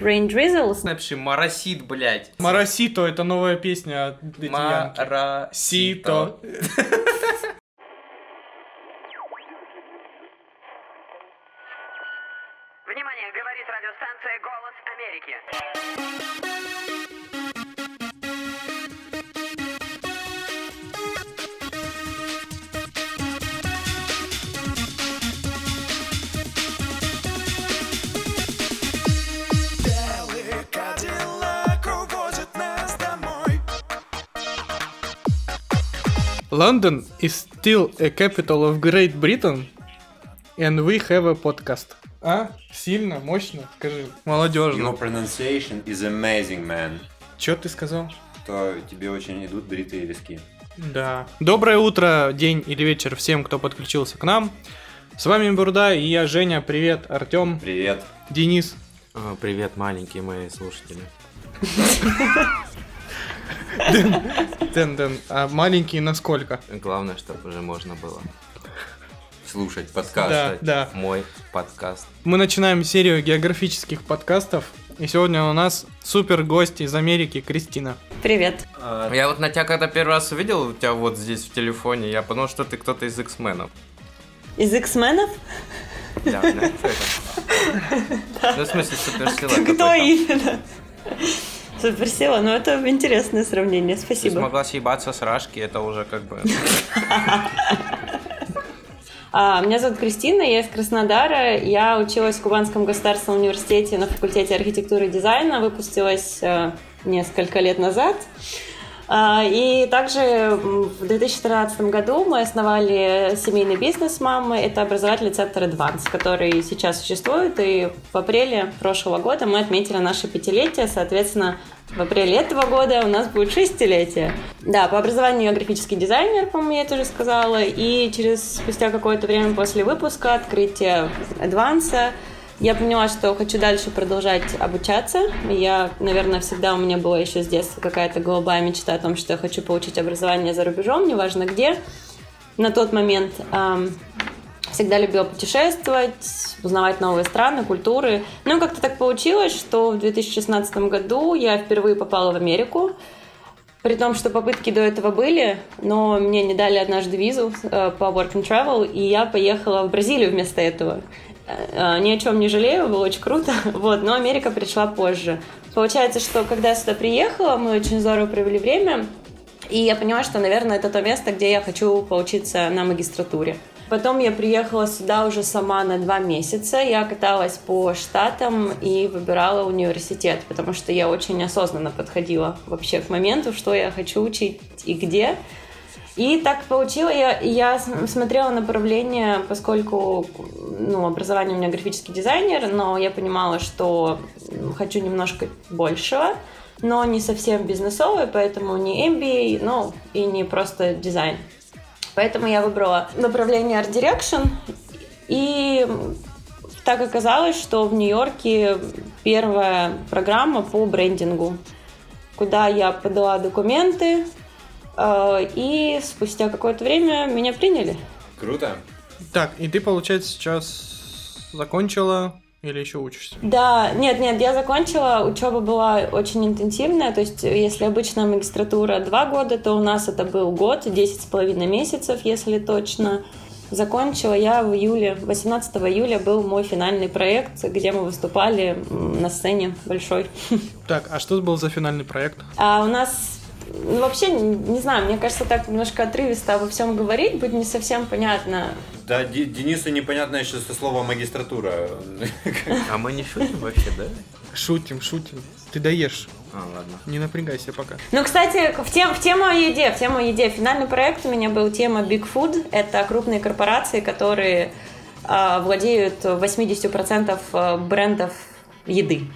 Rain Drizzles. Напиши Марасит, блядь. Марасито это новая песня от Daddy London is still a capital of Great Britain, and we have a podcast. А? Сильно, мощно, скажи. Молодежно. Your pronunciation is amazing, man. Чё ты сказал? То тебе очень идут бритые виски. Да. Доброе утро, день или вечер всем, кто подключился к нам. С вами Бурда и я, Женя. Привет, Артем, Привет. Денис. А, Привет, маленькие мои слушатели. Дэн, Дэн. А маленький насколько? Главное, чтобы уже можно было Слушать подкаст. Да, да. мой подкаст. Мы начинаем серию географических подкастов. И сегодня у нас супер гость из Америки, Кристина. Привет. Я вот на тебя когда первый раз увидел, у тебя вот здесь в телефоне, я подумал, что ты кто-то из X-менов. Из X-менов? Да, это? Ну, в смысле, суперсила Кто какой-то. Именно? Суперсила, ну это интересное сравнение, Ты спасибо. смогла съебаться с Рашки, это уже как бы... А, меня зовут Кристина, я из Краснодара. Я училась в Кубанском государственном университете на факультете архитектуры и дизайна, выпустилась э, несколько лет назад. И также в 2013 году мы основали семейный бизнес мамы. Это образовательный центр Advance, который сейчас существует. И в апреле прошлого года мы отметили наше пятилетие. Соответственно, в апреле этого года у нас будет шестилетие. Да, по образованию я графический дизайнер, по-моему, я это уже сказала. И через спустя какое-то время после выпуска, открытия Адванса, я поняла, что хочу дальше продолжать обучаться. Я, наверное, всегда у меня была еще с детства какая-то голубая мечта о том, что я хочу получить образование за рубежом, неважно где. На тот момент ам, всегда любила путешествовать, узнавать новые страны, культуры. Ну как-то так получилось, что в 2016 году я впервые попала в Америку. При том, что попытки до этого были, но мне не дали однажды визу э, по work and travel, и я поехала в Бразилию вместо этого. Э, Ни о чем не жалею, было очень круто, вот, но Америка пришла позже. Получается, что когда я сюда приехала, мы очень здорово провели время, и я поняла, что, наверное, это то место, где я хочу поучиться на магистратуре. Потом я приехала сюда уже сама на два месяца. Я каталась по штатам и выбирала университет, потому что я очень осознанно подходила вообще к моменту, что я хочу учить и где. И так получилось, я, я смотрела направление, поскольку ну, образование у меня графический дизайнер, но я понимала, что хочу немножко большего, но не совсем бизнесовый, поэтому не MBA, ну и не просто дизайн. Поэтому я выбрала направление Art Direction. И так оказалось, что в Нью-Йорке первая программа по брендингу, куда я подала документы, и спустя какое-то время меня приняли. Круто. Так, и ты, получается, сейчас закончила или еще учишься? Да, нет, нет, я закончила, учеба была очень интенсивная, то есть если обычно магистратура два года, то у нас это был год, 10 с половиной месяцев, если точно. Закончила я в июле, 18 июля был мой финальный проект, где мы выступали на сцене большой. Так, а что был за финальный проект? А у нас ну, вообще, не знаю, мне кажется, так немножко отрывисто обо всем говорить, будет не совсем понятно. Да, Ди- Денису непонятно еще со слова магистратура. А мы не шутим вообще, да? Шутим, шутим. Ты даешь. А, ладно. Не напрягайся пока. Ну, кстати, в, тем, в тему о еде, в тему о еде. Финальный проект у меня был тема Big Food. Это крупные корпорации, которые а, владеют 80% брендов еды.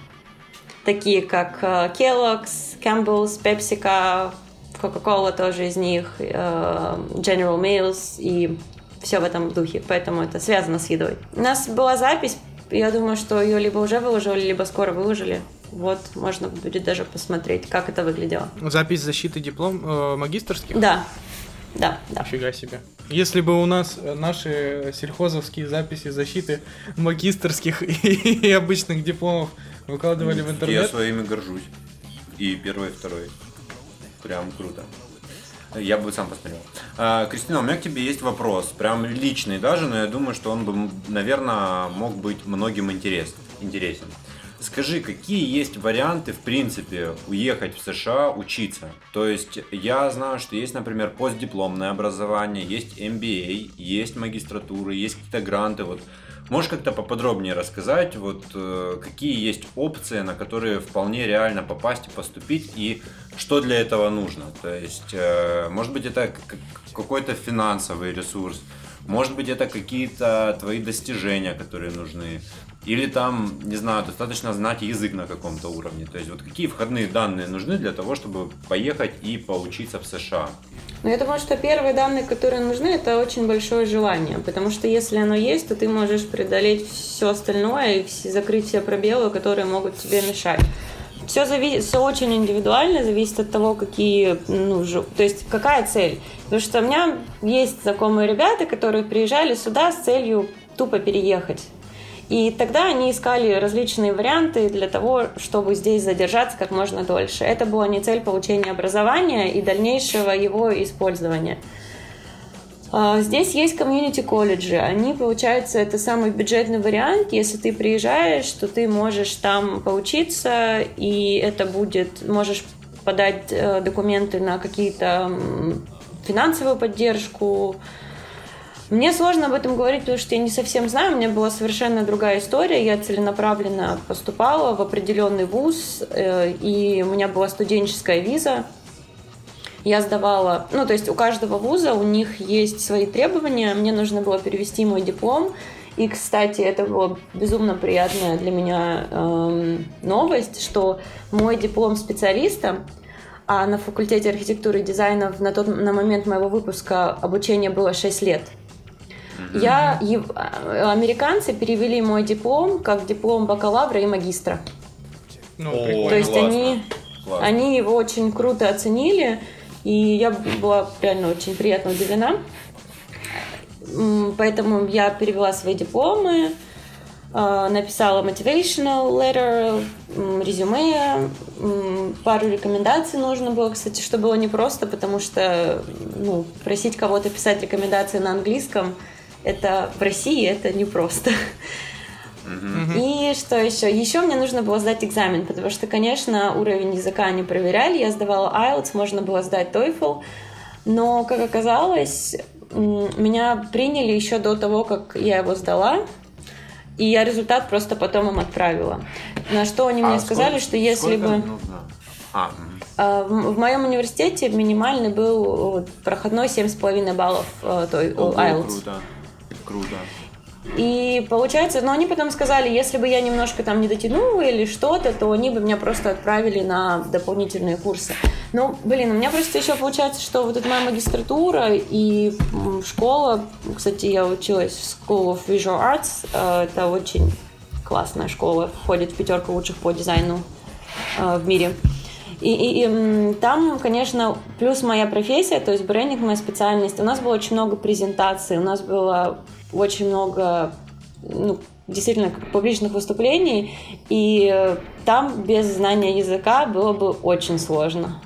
Такие как а, Kellogg's, Campbell's, PepsiCo, Coca-Cola тоже из них, э, General Mills и все в этом духе. Поэтому это связано с едой. У нас была запись, я думаю, что ее либо уже выложили, либо скоро выложили. Вот, можно будет даже посмотреть, как это выглядело. Запись защиты диплом э, магистрских? Да, да, да. Нифига себе. Если бы у нас э, наши сельхозовские записи защиты магистрских и, обычных дипломов выкладывали в Я интернет. своими горжусь. И первый, и второй. Прям круто. Я бы сам посмотрел. А, Кристина, у меня к тебе есть вопрос. Прям личный даже, но я думаю, что он бы, наверное, мог быть многим интерес, интересен. Скажи, какие есть варианты, в принципе, уехать в США учиться? То есть, я знаю, что есть, например, постдипломное образование, есть MBA, есть магистратуры, есть какие-то гранты. Вот Можешь как-то поподробнее рассказать, вот э, какие есть опции, на которые вполне реально попасть и поступить, и что для этого нужно? То есть, э, может быть, это какой-то финансовый ресурс, может быть, это какие-то твои достижения, которые нужны, или там, не знаю, достаточно знать язык на каком-то уровне. То есть, вот какие входные данные нужны для того, чтобы поехать и поучиться в США? Но я думаю, что первые данные, которые нужны, это очень большое желание. Потому что если оно есть, то ты можешь преодолеть все остальное и все- закрыть все пробелы, которые могут тебе мешать. Все зависит, все очень индивидуально, зависит от того, какие, ну, жу- то есть какая цель. Потому что у меня есть знакомые ребята, которые приезжали сюда с целью тупо переехать. И тогда они искали различные варианты для того, чтобы здесь задержаться как можно дольше. Это была не цель получения образования и дальнейшего его использования. А, Здесь есть комьюнити-колледжи. Они, получается, это самый бюджетный вариант. Если ты приезжаешь, то ты можешь там поучиться, и это будет... Можешь подать э, документы на какие-то финансовую поддержку, мне сложно об этом говорить, потому что я не совсем знаю. У меня была совершенно другая история. Я целенаправленно поступала в определенный вуз, э, и у меня была студенческая виза. Я сдавала, ну, то есть у каждого вуза у них есть свои требования. Мне нужно было перевести мой диплом. И, кстати, это была безумно приятная для меня эм, новость, что мой диплом специалиста, а на факультете архитектуры и дизайна на тот на момент моего выпуска обучения было 6 лет. Я, ев- а, американцы перевели мой диплом как диплом бакалавра и магистра. Ну, О, прикольно. То есть классно. они, Классно. они его очень круто оценили, и я была реально очень приятно удивлена. Поэтому я перевела свои дипломы, э, написала motivational letter, резюме, пару рекомендаций нужно было, кстати, что было непросто, потому что ну, просить кого-то писать рекомендации на английском, это в России это непросто. И что еще? Еще мне нужно было сдать экзамен, потому что, конечно, уровень языка не проверяли. Я сдавала IELTS, можно было сдать TOEFL. Но, как оказалось, меня приняли еще до того, как я его сдала. И я результат просто потом им отправила. На что они мне А сказали, сколько- что если бы... нужно? А. А, В моем университете минимальный был проходной 7,5 баллов э, Ого, IELTS. круто. Круто. И получается, но они потом сказали, если бы я немножко там не дотянула или что-то, то они бы меня просто отправили на дополнительные курсы. Ну, блин, у меня просто еще получается, что вот эта моя магистратура и школа, кстати, я училась в School of Visual Arts, э, это очень классная школа, входит в пятерку лучших по дизайну э, в мире. И, и- и, там, конечно, плюс моя профессия, то есть брендинг моя специальность. У нас было очень много презентаций, у нас было очень много ну, действительно публичных выступлений, и э, там без знания языка было бы очень сложно.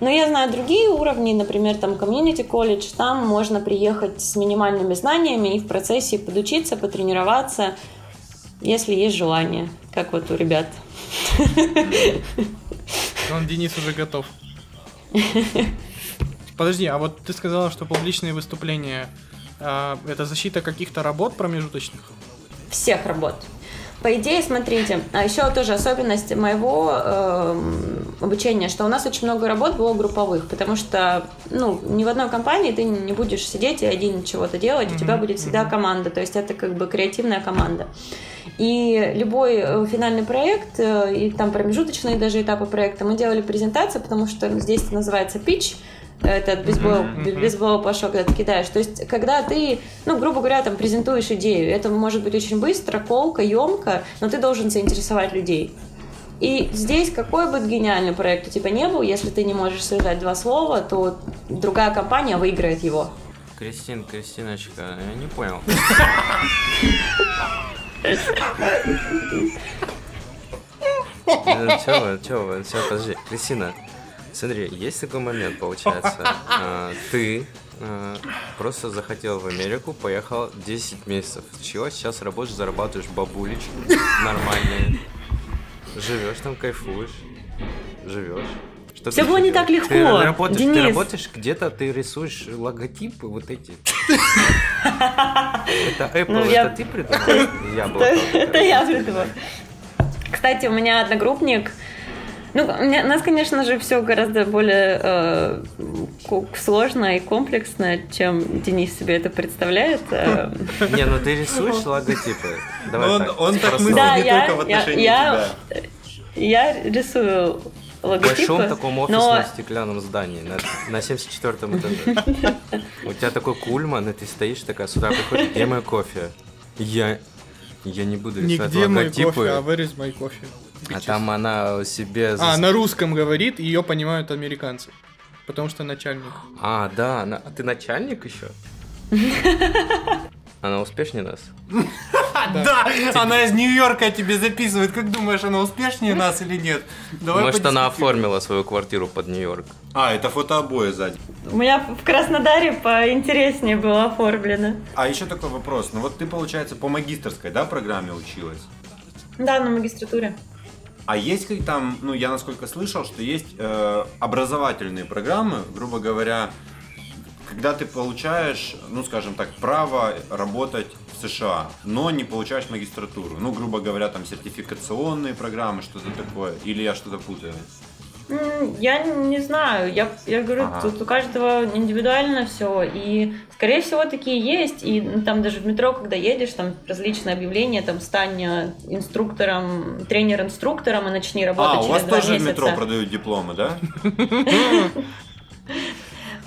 Но я знаю другие уровни, например, там комьюнити колледж, там можно приехать с минимальными знаниями и в процессе подучиться, потренироваться, если есть желание, как вот у ребят. Он Денис уже готов. Подожди, а вот ты сказала, что публичные выступления а, это защита каких-то работ промежуточных? всех работ. По идее, смотрите, а еще тоже особенность моего эм, обучения, что у нас очень много работ было групповых, потому что, ну, ни в одной компании ты не будешь сидеть и один чего-то делать, у тебя будет всегда команда, то есть это как бы креативная команда. И любой э, финальный проект, э, и там промежуточные даже этапы проекта, мы делали презентацию, потому что здесь называется pitch, этот бейсбол, бейсбол плашок, когда ты кидаешь. То есть, когда ты, ну, грубо говоря, там презентуешь идею, это может быть очень быстро, колко, емко, но ты должен заинтересовать людей. И здесь какой бы гениальный проект у тебя не был, если ты не можешь связать два слова, то другая компания выиграет его. Кристин, Кристиночка, я не понял. Чего, чего, чего, подожди. Кристина, смотри, есть такой момент, получается. а, Ты а, просто захотел в Америку, поехал 10 месяцев. Чего сейчас работаешь, зарабатываешь бабулечки нормальные. Живешь там, кайфуешь. Живешь. Что ты было не так делаешь? Ты легко, работаешь, ты Денис. работаешь где-то, ты рисуешь логотипы вот эти. Это Apple, Ну, это ты придумал? Это, я придумала. Кстати, у меня одногруппник. Ну, у, меня- у нас, конечно же, все гораздо более э, сложно и комплексно, чем Денис себе это представляет. Э, Не, ну ты рисуешь логотипы. Давай Он- так, он так просто. мыслит. Не только в отношении я, я рисую В логотипы, большом таком но офисном стеклянном здании на, на 74 этаже. У тебя такой кульман, и ты стоишь такая, сюда приходишь, где мой кофе? Я, я не буду рисовать Нигде мой логотипы. кофе, а where is my coffee? А там она себе... А, на русском говорит, ее понимают американцы. Потому что начальник. А, да, она- а ты начальник еще? Она успешнее нас? Да, она из Нью-Йорка тебе записывает. Как думаешь, она успешнее нас или нет? Может, она оформила свою квартиру под Нью-Йорк? А, это фотообои сзади. у меня в Краснодаре поинтереснее было оформлено. А еще такой вопрос. Ну вот ты, получается, по магистрской, да, программе училась? Да, на магистратуре. А есть как там, ну я насколько слышал, что есть э, образовательные программы, грубо говоря, когда ты получаешь, ну скажем так, право работать в США, но не получаешь магистратуру. Ну, грубо говоря, там сертификационные программы, что-то такое. Или я что-то путаю. Я не знаю, я, я говорю, Ага. тут у каждого индивидуально все, и скорее всего такие есть, и ну, там даже в метро, когда едешь, там различные объявления, там стань э, инструктором, тренер-инструктором и начни работать А, у через вас два тоже в месяца. метро продают дипломы, да?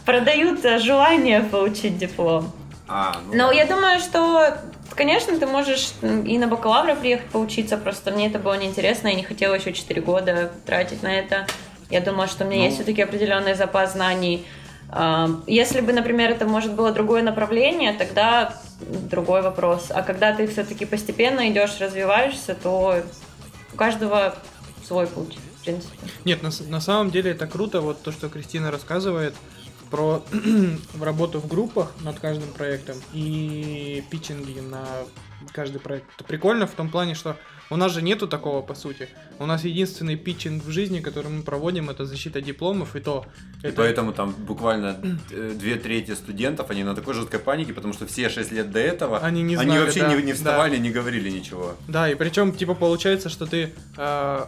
Продают э, желание получить диплом. А, ну Но я думаю, что, конечно, ты можешь и на бакалавра приехать поучиться, просто мне это было неинтересно, я не хотела еще 4 года тратить на это. Я думала, что у меня Ну. есть все-таки определенный запас знаний. А, Если бы, например, это может было другое направление, тогда другой вопрос. А когда ты все-таки постепенно идешь, развиваешься, то у каждого свой путь, в принципе. Нет, на, на самом деле это круто, вот то, что Кристина рассказывает про работу в группах над каждым проектом и питчинги на каждый проект. Это прикольно в том плане, что у нас же нету такого по сути. У нас единственный питчинг в жизни, который мы проводим, это защита дипломов, и то И это поэтому там буквально э, две трети студентов, они на такой жуткой панике, потому что все шесть лет до этого, Они не знали, вообще да, не, не да. вставали, не говорили ничего. Да, и причем, типа, получается, что ты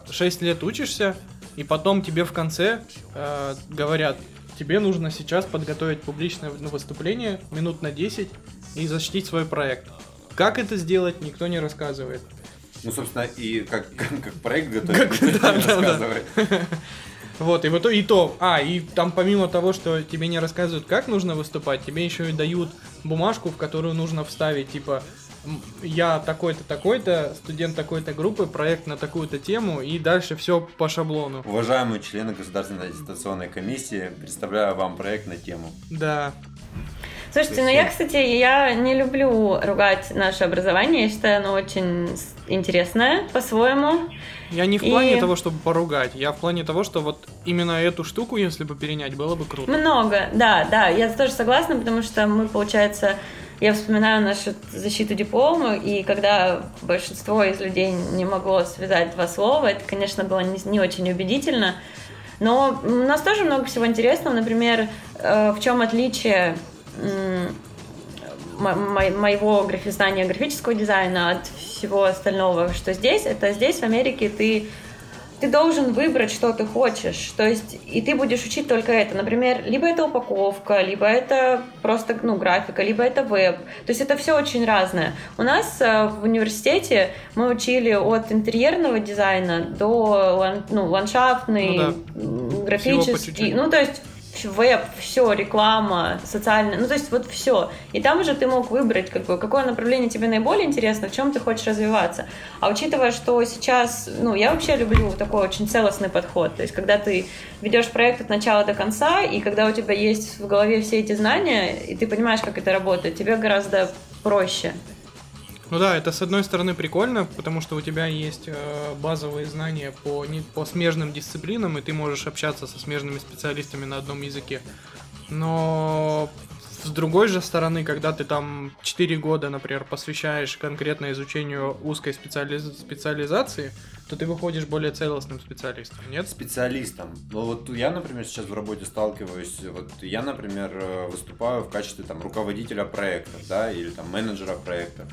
6 лет учишься, и потом тебе в конце э, говорят, тебе нужно сейчас подготовить публичное выступление минут на 10 и защитить свой проект. Как это сделать, никто не рассказывает. Ну, собственно, и как, как, как проект готовить, Как- никто да, не да, да. рассказывает. Вот, и в итоге и то. А, и там помимо того, что тебе не рассказывают, как нужно выступать, тебе еще и дают бумажку, в которую нужно вставить, типа, я такой-то, такой-то, студент такой-то группы, проект на такую-то тему, и дальше все по шаблону. Уважаемые члены Государственной аттестационной комиссии, представляю вам проект на тему. Да. Слушайте, ну я, кстати, я не люблю ругать наше образование. Я считаю, оно очень интересное по-своему. Я не в И- плане того, чтобы поругать, я в плане того, что вот именно эту штуку, если бы перенять, было бы круто. Много, да, да, я тоже согласна, потому что мы, получается, я вспоминаю нашу защиту диплома, и когда большинство из людей не могло связать два слова, это, конечно, было не, не очень убедительно. Но у нас тоже много всего интересного. Например, э, в чем отличие моего графи- знания графического дизайна от всего остального, что здесь, это здесь, в Америке, ты ты должен выбрать, что ты хочешь. То есть, и ты будешь учить только это. Например, либо это упаковка, либо это просто ну, графика, либо это веб. То есть это все очень разное. У нас э, в университете мы учили от интерьерного дизайна до ну, ландшафтный, Ну да. графический. Ну, то есть веб, все, реклама, социальная, ну то есть вот все. И там уже ты мог выбрать, как какое направление тебе наиболее интересно, в чем ты хочешь развиваться. А учитывая, что сейчас, ну, я вообще люблю такой очень целостный подход, то есть когда ты ведешь проект от начала до конца, и когда у тебя есть в голове все эти знания, и ты понимаешь, как это работает, тебе гораздо проще. Ну да, это с одной стороны прикольно, потому что у тебя есть э, базовые знания по, по смежным дисциплинам, и ты можешь общаться со смежными специалистами на одном языке. Но с другой же стороны, когда ты там 4 года, например, посвящаешь конкретно изучению узкой специализ- специализации, то ты выходишь более целостным специалистом, нет? специалистом. Ну вот я, например, сейчас в работе сталкиваюсь, вот я, например, э, выступаю в качестве там руководителя проектов, да, или там менеджера проектов.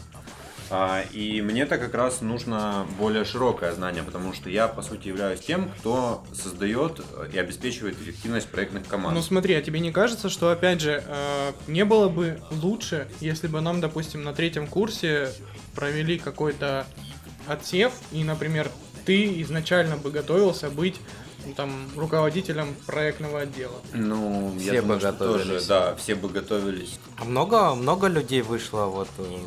А, и мне-то как раз нужно более широкое знание, потому что я, по сути, являюсь тем, кто создает и обеспечивает эффективность проектных команд. Ну смотри, а тебе не кажется, что опять же э, не было бы лучше, если бы нам, допустим, на третьем курсе провели какой-то отсев, и, например, ты изначально бы готовился быть ну, там руководителем проектного отдела. Ну, Все я бы думаю, что готовились. тоже, да, все бы готовились. А много, много людей вышло вот э,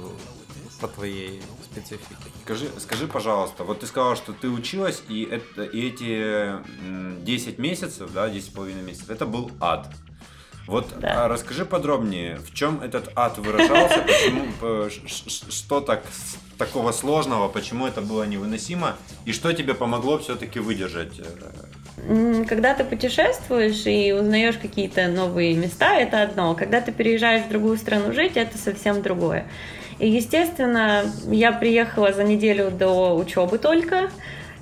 по твоей специфике? Скажи, скажи, пожалуйста, вот ты сказала, что ты училась, и, это, и эти м, 10 месяцев, да, 10,5 месяцев, это был ад. Вот Да. а расскажи подробнее, в чем этот ад выражался, почему, э, что так, такого сложного, почему это было невыносимо, и что тебе помогло все-таки выдержать? э, Когда ты путешествуешь и узнаешь какие-то новые места, это одно. Когда ты переезжаешь в другую страну жить, это совсем другое. И, естественно, я приехала за неделю до учебы только,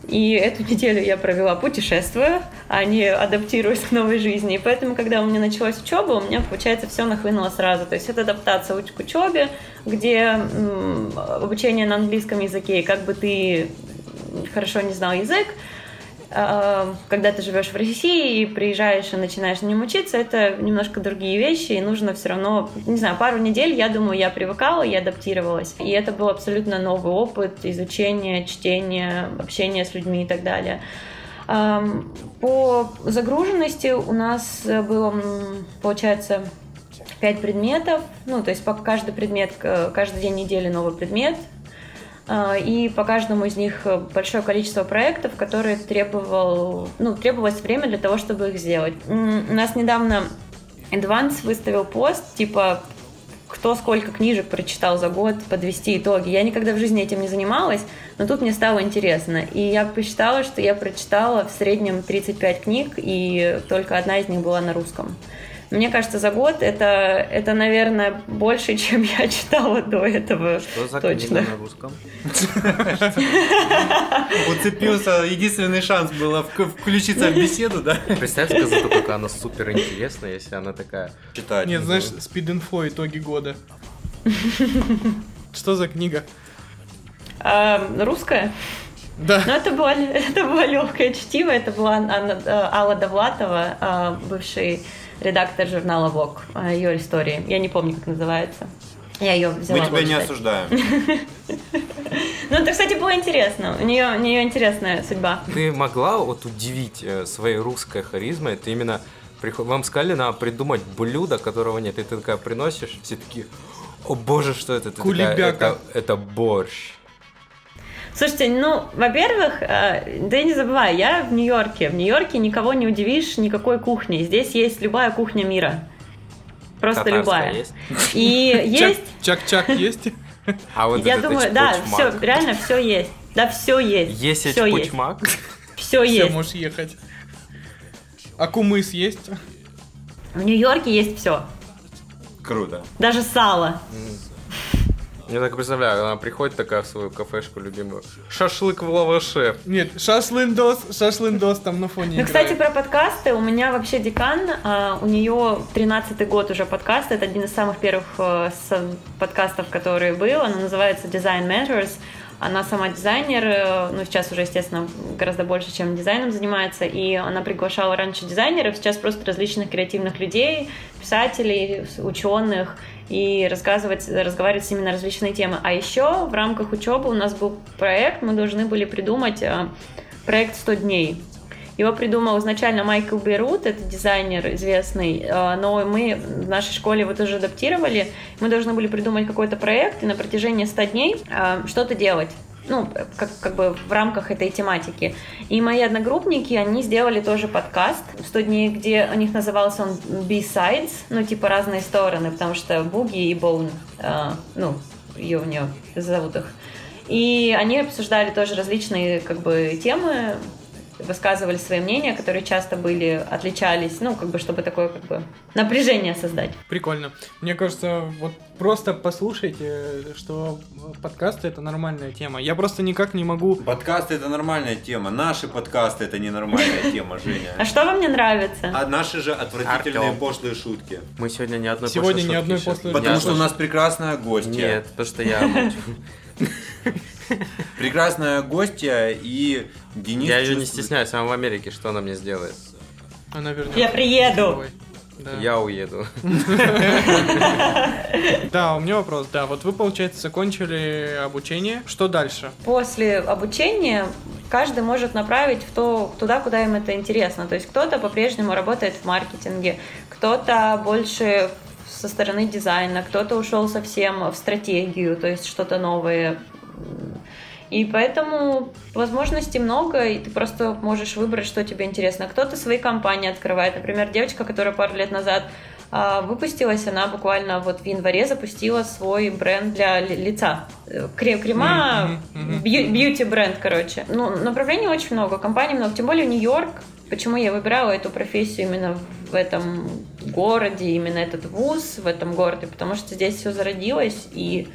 и эту неделю я провела путешествуя, а не адаптируясь к новой жизни. И поэтому, когда у меня началась учеба, у меня, получается, все нахлынуло сразу. То есть это адаптация к учебе, где обучение на английском языке, и как бы ты хорошо не знал язык, когда ты живешь в России и приезжаешь и начинаешь на нем учиться, это немножко другие вещи, и нужно все равно, не знаю, пару недель, я думаю, я привыкала, я адаптировалась. И это был абсолютно новый опыт изучения, чтения, общения с людьми и так далее. По загруженности у нас было, получается, пять предметов, ну, то есть каждый предмет, каждый день недели новый предмет, а, и по каждому из них э, большое количество проектов, которые требовал, ну, требовалось время для того, чтобы их сделать. У нас недавно Advance выставил пост, типа, кто сколько книжек прочитал за год, подвести итоги. Я никогда в жизни этим не занималась, но тут мне стало интересно. И я посчитала, что я прочитала в среднем 35 книг, и только одна из них была на русском. Мне кажется, за год это, это, наверное, больше, чем я читала до этого. Что за Точно. книга на русском? Уцепился, единственный шанс было включиться в беседу, да? Представь сказать, какая она супер интересная, если она такая. Читать. Нет, знаешь, спид-инфо итоги года. Что за книга? А, русская? Да. Ну, это было, это было легкое чтиво. Это была Анна- Алла Довлатова, э, бывший редактор журнала Vogue, ее истории. Я не помню, как называется. Я ее взяла. Мы тебя не осуждаем. Ну, это, кстати, было интересно. У нее, у нее интересная судьба. Ты могла вот удивить э, своей русской харизмой? Ты именно вам сказали, надо придумать блюдо, которого нет. И ты такая приносишь, все такие, о боже, что это? Ты такая, Кулебяка. это, это борщ. Слушайте, ну, во-первых, э, да не забывай, я в Нью-Йорке. В Нью-Йорке никого не удивишь никакой кухней. Здесь есть любая кухня мира. Просто Татарская любая. есть? И есть Чак-чак есть? А вот Я думаю, да, все, реально все есть. Да, все есть. Есть все есть. Все Все, есть. можешь ехать. А кумыс есть? В Нью-Йорке есть все. Круто. Даже сало. Я так представляю, она приходит такая в свою кафешку любимую. Шашлык в лаваше. Нет, шашлындос, шашлындос там на фоне Ну, кстати, про подкасты. У меня вообще декан, а, у нее 13-й год уже подкаст. Это один из самых первых э, подкастов, который был. Она называется Design Matters. Она сама дизайнер, э, ну, сейчас уже, естественно, гораздо больше, чем дизайном занимается. И она приглашала раньше дизайнеров, сейчас просто различных креативных людей, писателей, ученых, и рассказывать, разговаривать с ними на различные темы. А еще в рамках учебы у нас был проект, мы должны были придумать э, проект 100 дней. Его придумал изначально Майкл Берут, это дизайнер известный, э, но мы в нашей школе его тоже адаптировали. Мы должны были придумать какой-то проект и на протяжении 100 дней э, что-то делать. Ну, как, как бы в рамках этой тематики. И мои одногруппники, они сделали тоже подкаст 100 дней, где у них назывался он B-Sides, ну, типа разные стороны, потому что буги и боун, э, ну, ее у нее зовут их. И они обсуждали тоже различные как бы темы, высказывали свои мнения, которые часто были, отличались, ну, как бы, чтобы такое, как бы, напряжение создать. Прикольно. Мне кажется, вот просто послушайте, что подкасты это нормальная тема. Я просто никак не могу. Подкасты это нормальная тема. Наши подкасты это ненормальная тема, А Женя. что вам не нравится? А наши же отвратительные пошлые шутки. Мы сегодня ни одной Сегодня ни одной шутки пошлой Потому что у нас прекрасная гостья. Нет, потому что я... Прекрасная гостья и Денис Я ее не стесняюсь, она в Америке, что она мне сделает? Она вернется. Я приеду. Да. Я уеду. да, у меня вопрос. Да, вот вы, получается, закончили обучение. Что дальше? После обучения каждый может направить в то, туда, куда им это интересно. То есть кто-то по-прежнему работает в маркетинге, кто-то больше со стороны дизайна, кто-то ушел совсем в стратегию, то есть что-то новое. И поэтому возможностей много, и ты просто можешь выбрать, что тебе интересно. Кто-то свои компании открывает. Например, девочка, которая пару лет назад а, выпустилась, она буквально вот в январе запустила свой бренд для ли- лица. Э, кре- Крема, бьюти-бренд, короче. Ну, направлений очень много, компаний много. Тем более Нью-Йорк. Почему я выбирала эту профессию именно в этом городе, именно этот вуз в этом городе? Потому что здесь все зародилось, и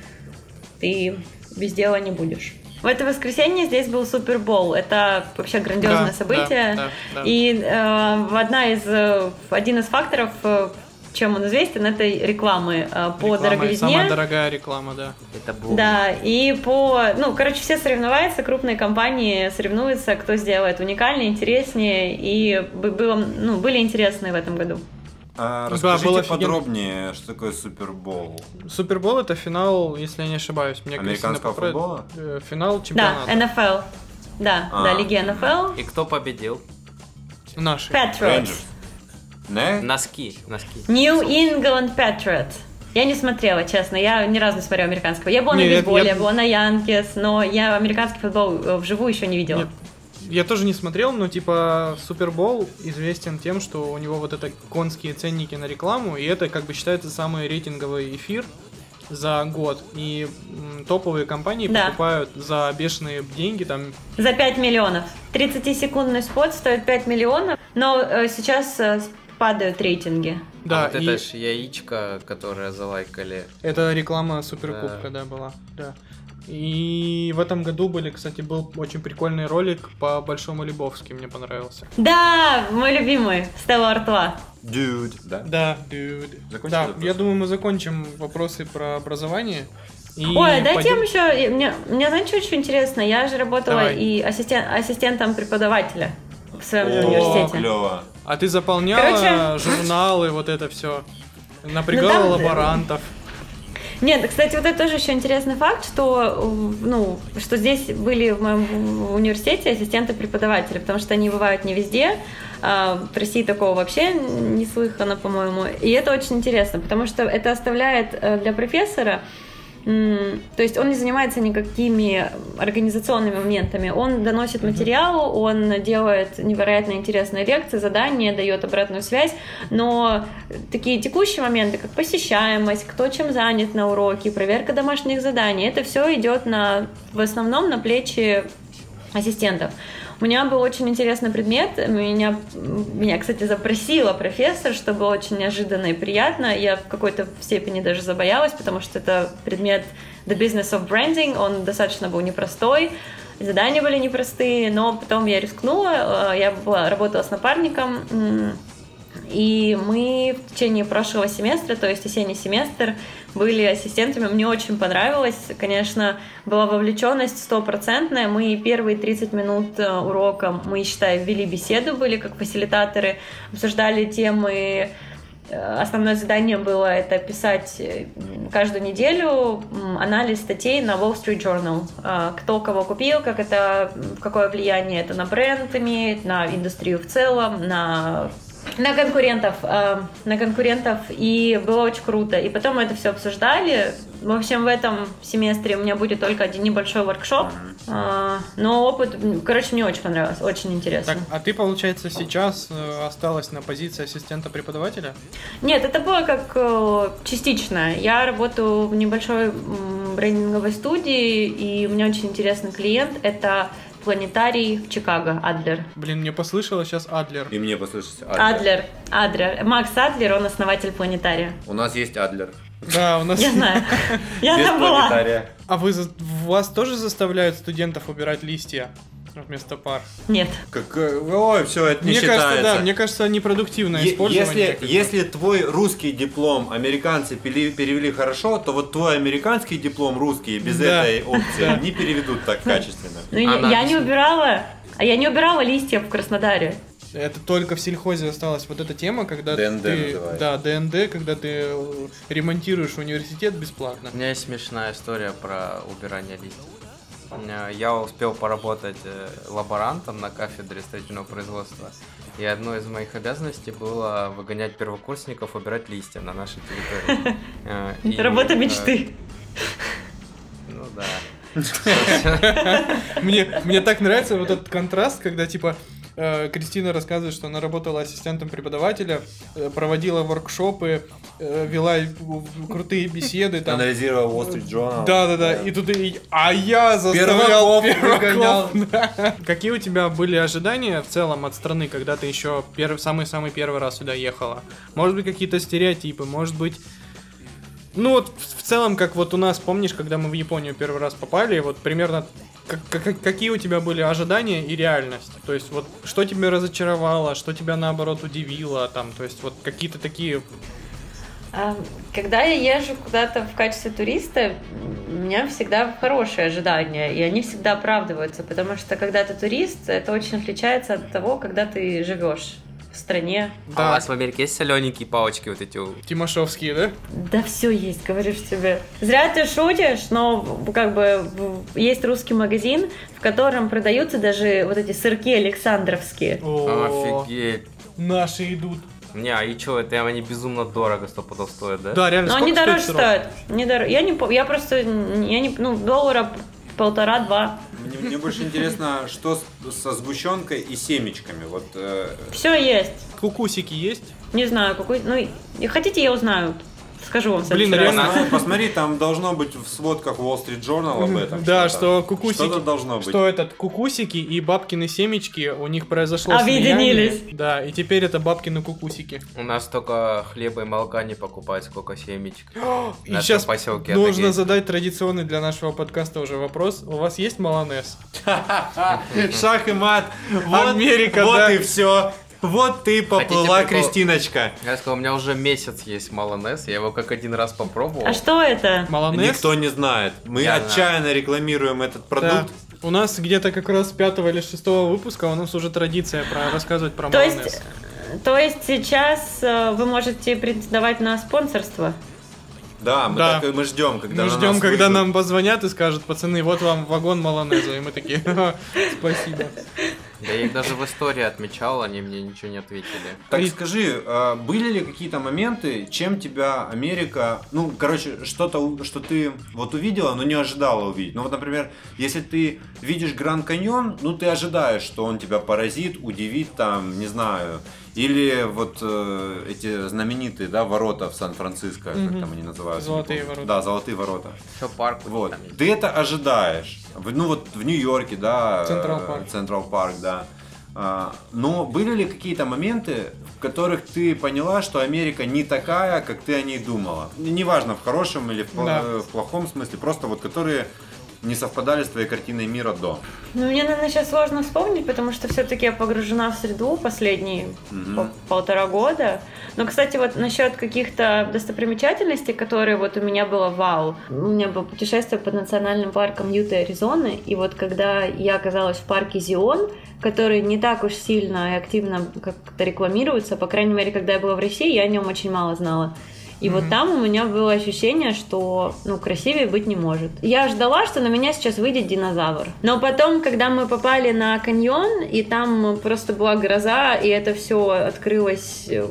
ты без дела не будешь. В это воскресенье здесь был Супербол. Это вообще грандиозное Да, событие. да, да, да. И э, одна из, э, один из факторов, э, чем он известен, это рекламы э, по Реклама, дороговизне. Самая дорогая реклама, да. Это был... Да, и по, ну, короче, все соревноваются, крупные компании соревнуются, кто сделает уникальнее, интереснее, и бы- было, ну, были интересные в этом году. А, Да, расскажите было подробнее, что такое Супербол. Супербол это финал, если я не ошибаюсь. Мне Американского поправит. футбола? Э, Финал Да, чемпионата. НФЛ. Да, А. да, лиги НФЛ. И кто победил? Наши. Рейнджерс. Не? Носки, носки. New England Patriots. Я не смотрела, честно, я ни разу не смотрела американского. Я была Не, на бейсболе, я- я была на Янкис, но я американский футбол э, вживую еще не видела. Нет. Я тоже не смотрел, но типа Супербол известен тем, что у него вот это конские ценники на рекламу, и это как бы считается самый рейтинговый эфир за год. И м, топовые компании Да. покупают за бешеные деньги, там За 5 миллионов. 30-секундный спот стоит 5 миллионов, но э, сейчас э, падают рейтинги. Да, а вот и это ж яичко, которое залайкали. это реклама Суперкубка, да, была. Да. И в этом году были, кстати, был очень прикольный ролик по Большому Лебовски, мне понравился. Да, мой любимый, Стелла Артуа. Dude. Да? Да, dude. Да, вопрос? я думаю, мы закончим вопросы про образование. И Ой, дайте пойдем- вам еще, мне, мне знаете, что очень интересно? Я же работала Давай. и ассистент, ассистентом преподавателя в своем же О, университете. клево. А ты заполняла Короче- журналы, вот это все. Напрягала Ну, там- лаборантов. Нет, кстати, вот это тоже еще интересный факт, что, э, ну, что здесь были в моем университете ассистенты преподавателя, потому что они бывают не везде. А, В России такого вообще не слыхано, по-моему. И это очень интересно, потому что это оставляет э, для профессора то есть он не занимается никакими организационными моментами. Он доносит материал, он делает невероятно интересные лекции, задания, дает обратную связь, но такие текущие моменты, как посещаемость, кто чем занят на уроке, проверка домашних заданий, это все идет на, в основном на плечи ассистентов. Меня был очень интересный предмет. Меня, меня, кстати, запросила профессор, что было очень неожиданно и приятно. Я в какой-то степени даже забоялась, потому что это предмет The Business of Branding. Он достаточно был непростой. Задания были непростые, но потом я рискнула. Э, Я была, работала с напарником. и мы в течение прошлого семестра, то есть осенний семестр, были ассистентами. Мне очень понравилось. Конечно, была вовлеченность стопроцентная. Мы первые 30 минут э, урока, мы, считай, вели беседу, были как фасилитаторы, обсуждали темы Э, Основное задание было это писать э, каждую неделю анализ статей на Wall Street Journal. Кто кого купил, как это, какое влияние это на бренд имеет, на индустрию в целом, на На конкурентов, э, на конкурентов, и было очень круто. И потом мы это все обсуждали. В общем, в этом семестре у меня будет только один небольшой воркшоп, Э, но опыт, короче, мне очень понравилось, очень интересно. Так, а ты, получается, сейчас э, осталась на позиции ассистента преподавателя? Нет, это было как э, частично. Я работаю в небольшой брендинговой студии, и у меня очень интересный клиент. Это планетарий в Чикаго, Адлер. Блин, мне послышалось сейчас Адлер. И мне послышался Адлер, Адлер. Макс Адлер, он основатель планетария. У нас есть Адлер. Да, у нас... Я знаю. Я там была. А вы, вас тоже заставляют студентов убирать листья вместо пар? Нет. Как, э, ой, все, это не мне считается. кажется, да, мне кажется, непродуктивное Е- использование. Если, если твой русский диплом американцы пели- перевели хорошо, то вот твой американский диплом русский без Да. этой опции не переведут так качественно. Ну, я, Она я не убирала, а я не убирала листья в Краснодаре. Это только в сельхозе осталась вот эта тема, когда ДНД ты... называется. Да, ДНД, когда ты э, ремонтируешь университет бесплатно. У меня есть смешная история про убирание листьев. Э, Я успел поработать э, лаборантом на кафедре строительного производства. И одной из моих обязанностей было выгонять первокурсников убирать листья на нашей территории. Э, и, Работа мечты. Ну да. Мне, мне так нравится вот этот контраст, когда типа Кристина рассказывает, что она работала ассистентом преподавателя, э, проводила воркшопы, э, вела крутые беседы. Там. Анализировал Wall Street Journal. Да, да, да. И тут и, а я заставлял Перваков перваков, да. Какие у тебя были ожидания в целом от страны, когда ты еще первый, самый-самый первый раз сюда ехала? Может быть, какие-то стереотипы, может быть... Ну вот в целом, как вот у нас, помнишь, когда мы в Японию первый раз попали, вот примерно как- как- какие у тебя были ожидания и реальность? То есть вот что тебя разочаровало, что тебя наоборот удивило, там, то есть вот какие-то такие... А, Когда я езжу куда-то в качестве туриста, у меня всегда хорошие ожидания, и они всегда оправдываются, потому что когда ты турист, это очень отличается от того, когда ты живешь в стране. А у Да, вас в Америке есть солененькие палочки вот эти? у- Тимошовские, да? Да все есть, говоришь тебе. Зря ты шутишь, но как бы есть русский магазин, в котором продаются даже вот эти сырки Александровские. О, Офигеть. Наши идут. Не, а и чё, это они безумно дорого сто пудов стоят, да? Да, реально. Но они дороже стоят. Не дорого. Я не, пом- я просто, я не, ну доллара полтора-два. Мне, мне больше интересно, что с- со сгущенкой и семечками. Вот э, Все есть. Кукусики есть? Не знаю, какой. Ну, и- хотите, я узнаю. Скажу вам Блин, реально. посмотри, посмотри, там должно быть в сводках Wall Street Journal об этом. Да, что кукусики... Что-то должно быть. Что этот кукусики и бабкины семечки, у них произошло Объединились. Да, и теперь это бабкины кукусики. У нас только хлеба и молока не покупают, сколько семечек. И сейчас поселки нужно задать традиционный для нашего подкаста уже вопрос. У вас есть малонез? Шах и мат. Америка, вот и все. Вот ты поплыла, Хотите? Кристиночка. Я сказал, у меня уже месяц есть малонез, я его как один раз попробовал. А что это? Малонез? Никто не знает. Мы Я отчаянно рекламируем этот Да. продукт. У нас где-то как раз с пятого или шестого выпуска у нас уже традиция про рассказывать про То малонез. есть, то есть сейчас э, вы можете претендовать на спонсорство? Да, мы, Да. так мы ждем, когда Мы на ждем, нас когда выйдут. нам позвонят и скажут, пацаны, вот вам вагон малонеза. И мы такие, «Ха, спасибо. Я их даже в истории отмечал, они мне ничего не ответили. Так скажи, а, были ли какие-то моменты, чем тебя Америка, ну, короче, что-то, что ты вот увидела, но не ожидала увидеть. Ну, вот, например, если ты видишь Гранд Каньон, ну, ты ожидаешь, что он тебя поразит, удивит, там, не знаю. Или вот э, эти знаменитые, да, ворота в Сан-Франциско, как Мгм. там они называются. Золотые ворота. Да, золотые ворота. Еще парк Вот. там есть. Ты это ожидаешь. Ну вот в Нью-Йорке, да. Централ э, парк. Централ парк, да. А, Но были ли какие-то моменты, в которых ты поняла, что Америка не такая, как ты о ней думала? Неважно, в хорошем или в, Да. в плохом смысле, просто вот которые не совпадали с твоей картиной мира до. Ну, мне, наверное, сейчас сложно вспомнить, потому что все-таки я погружена в среду последние по- полтора года. Но, кстати, вот насчет каких-то достопримечательностей, которые вот у меня было вау. У меня было путешествие по национальным паркам Юта и Аризоны, и вот когда я оказалась в парке Зион, который не так уж сильно и активно как-то рекламируется, по крайней мере, когда я была в России, я о нем очень мало знала. И вот там у меня было ощущение, что ну, красивее быть не может. Я ждала, что на меня сейчас выйдет динозавр. Но потом, когда мы попали на каньон, и там просто была гроза, и это все открылось э,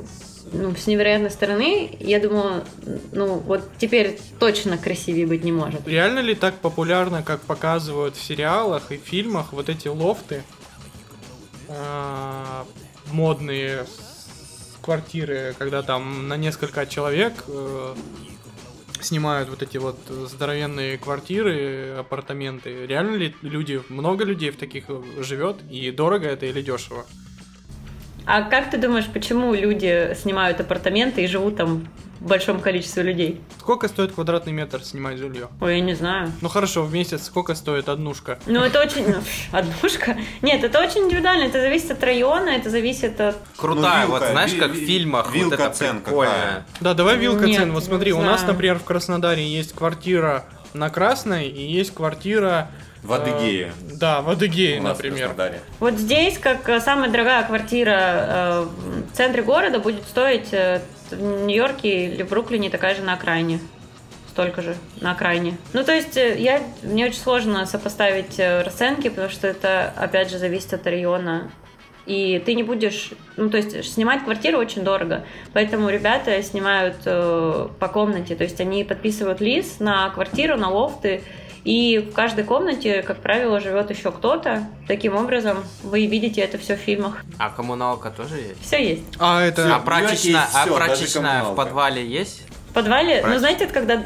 ну, с невероятной стороны, я думала, ну вот теперь точно красивее быть не может. Реально ли так популярно, как показывают в сериалах и фильмах, вот эти лофты а, модные квартиры, когда там на несколько человек э, снимают вот эти вот здоровенные квартиры, апартаменты. Реально ли люди, много людей в таких живет, и дорого это или дешево? А как ты думаешь, почему люди снимают апартаменты и живут там в большом количестве людей? Сколько стоит квадратный метр снимать жилье? Ой, я не знаю. Ну хорошо, в месяц сколько стоит однушка? Ну, это очень... ну, Однушка? Нет, это очень индивидуально. Это зависит от района, это зависит от... Крутая, Ну, вилка, вот знаешь, как в фильмах, вилка вот это цен прикольно. какая? Да, давай вилка Нет, цен. Вот смотри, у нас, например, в Краснодаре есть квартира на Красной и есть квартира... В Адыгее. э, да, в Адыгее, У например. Вот здесь, как э, самая дорогая квартира э, в центре города будет стоить э, в Нью-Йорке или в Бруклине такая же на окраине. Столько же на окраине. Ну, то есть, э, я, мне очень сложно сопоставить э, расценки, потому что это, опять же, зависит от района. И ты не будешь... Ну, то есть, снимать квартиру очень дорого. Поэтому ребята снимают э, по комнате. То есть, они подписывают лист на квартиру, на лофты. И в каждой комнате, как правило, живет еще кто-то. Таким образом, вы видите это все в фильмах. А коммуналка тоже есть? Все есть. А это... А прачечная, есть а прачечная в подвале есть? В подвале, ну Прач- знаете, это когда...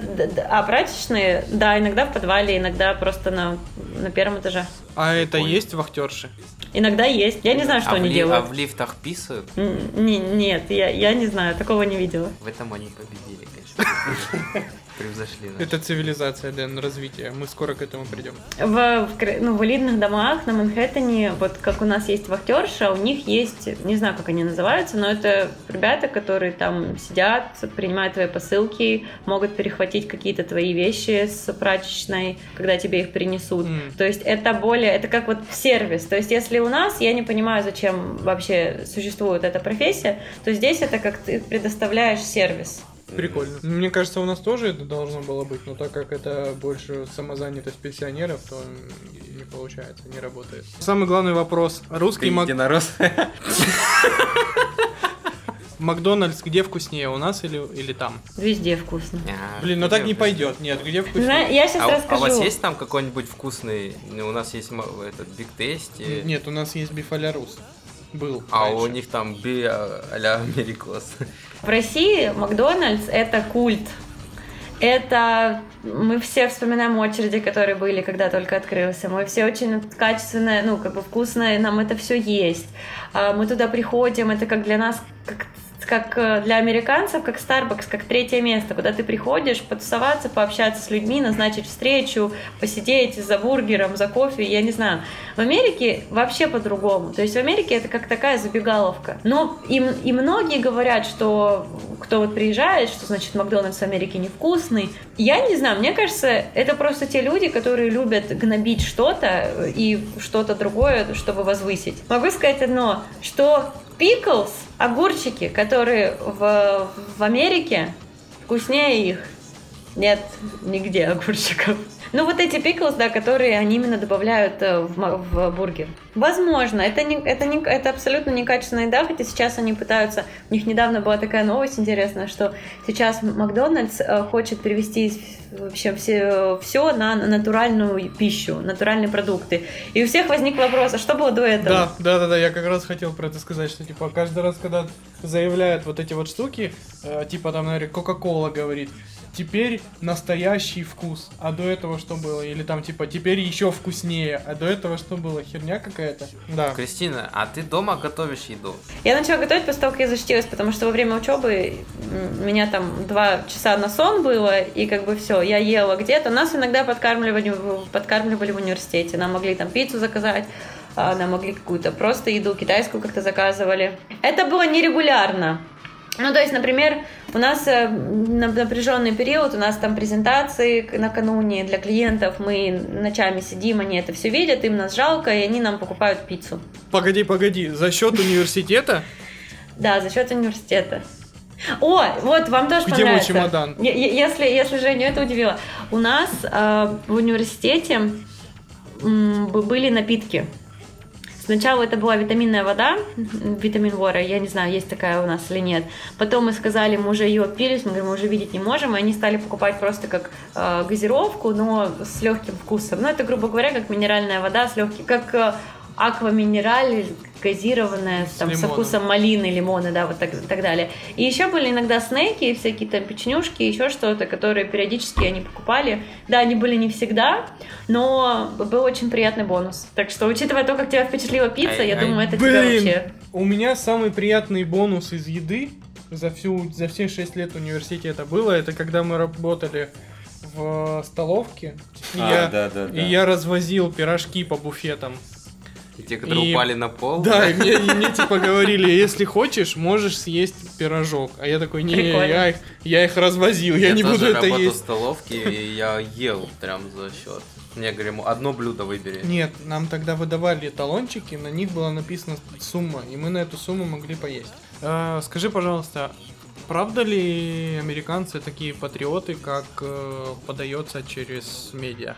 А, прачечные, да, иногда в подвале, иногда просто на, на первом этаже. А это Прикольно. есть вахтерши? Иногда есть. Я не знаю, что а, они ли- делают. а в лифтах писают? Н- не- нет, я, я не знаю, такого не видела. В этом они победили, конечно. Превзошли нас. Это цивилизация, Дэн, развитие. Мы скоро к этому придем. В, в ну, в элитных домах на Манхэттене, вот как у нас есть вахтерша, у них есть, не знаю, как они называются, но это ребята, которые там сидят, принимают твои посылки, могут перехватить какие-то твои вещи с прачечной, когда тебе их принесут. М. То есть это более, это как вот сервис. То есть если у нас, я не понимаю, зачем вообще существует эта профессия, то здесь это как ты предоставляешь сервис. Прикольно. Мне кажется, у нас тоже это должно было быть, но так как это больше самозанятость пенсионеров, то не получается, не работает. Самый главный вопрос. Русский Мак- единорос. Макдональдс где вкуснее, у нас или, или там? Везде вкусно. Блин, ну так не пойдет. Нет, где вкуснее? Зна- Я сейчас А, у- а расскажу. у вас есть там какой-нибудь вкусный? ну, У нас есть этот Биг Тести. Нет, у нас есть бифалярус. Был. А раньше. у них там би а-ля Америкос. В России Макдональдс это культ. Это мы все вспоминаем очереди, которые были, когда только открылся. Мы все очень качественные, ну, как бы вкусные, нам это все есть. А Мы туда приходим, это как для нас, как как э, для американцев, как Starbucks, как третье место, куда ты приходишь потусоваться, пообщаться с людьми, назначить встречу, посидеть за бургером, за кофе, я не знаю. В Америке вообще по-другому. То есть в Америке это как такая забегаловка. Но и, и многие говорят, что кто вот приезжает, что значит Макдональдс в Америке невкусный. Я не знаю, мне кажется, это просто те люди, которые любят гнобить что-то и что-то другое, чтобы возвысить. Могу сказать одно, что пиклс, огурчики, которые в, в Америке, вкуснее их нет нигде огурчиков. Ну, вот эти пиклс, да, которые они именно добавляют э, в, в бургер. Возможно, это, не, это, не, это абсолютно некачественная еда, хотя сейчас они пытаются... У них недавно была такая новость интересная, что сейчас Макдональдс э, хочет перевести вообще все, все на натуральную пищу, натуральные продукты. И у всех возник вопрос, а что было до этого? Да, да, да, да, я как раз хотел про это сказать, что типа каждый раз, когда заявляют вот эти вот штуки, э, типа там, наверное, Кока-Кола говорит, теперь настоящий вкус, а до этого что было? Или там типа теперь еще вкуснее, а до этого что было? Херня какая-то? Да. Кристина, а ты дома готовишь еду? Я начала готовить после того, как я защитилась, потому что во время учебы у меня там два часа на сон было, и как бы все, я ела где-то. Нас иногда подкармливали, в- подкармливали в университете. Нам могли там пиццу заказать, а, нам могли какую-то просто еду китайскую как-то заказывали. Это было нерегулярно. Ну, то есть, например, у нас э, на- напряженный период, у нас там презентации накануне для клиентов, мы ночами сидим, они это все видят, им нас жалко, и они нам покупают пиццу. Погоди, погоди, за счет университета? Да, за счет университета. О, вот вам тоже Где мой понравится. чемодан? Е- е- Если, если Женю это удивило. У нас э, в университете б- были напитки. Сначала это была витаминная вода, витамин вора, я не знаю, есть такая у нас или нет. Потом мы сказали, мы уже ее опились, мы говорим, мы уже видеть не можем, и они стали покупать просто как э, газировку, но с легким вкусом. Ну, это, грубо говоря, как минеральная вода с легким, как э, аква минераль газированная С там, со вкусом малины, лимона, да, вот так, так далее. И еще были иногда снеки, всякие там печенюшки, еще что-то, которые периодически они покупали. Да, они были не всегда, но был очень приятный бонус. Так что, учитывая то, как тебя впечатлила пицца, я Ай-ай. думаю, это тебя Блин, вообще... у меня самый приятный бонус из еды за всю за все 6 лет это было, это когда мы работали в столовке, и, А, я, да, да, да. и я развозил пирожки по буфетам. И те, которые И- упали на пол. Да, и мне, и мне типа говорили, если хочешь, можешь съесть пирожок. А я такой, не, я их, я их развозил, я, не тоже буду это работал в есть. столовке, и я ел прям за счет. Мне говорим, одно блюдо выбери. Нет, нам тогда выдавали талончики, на них была написана сумма, и мы на эту сумму могли поесть. А, скажи, пожалуйста, правда ли американцы такие патриоты, как э, подается через медиа?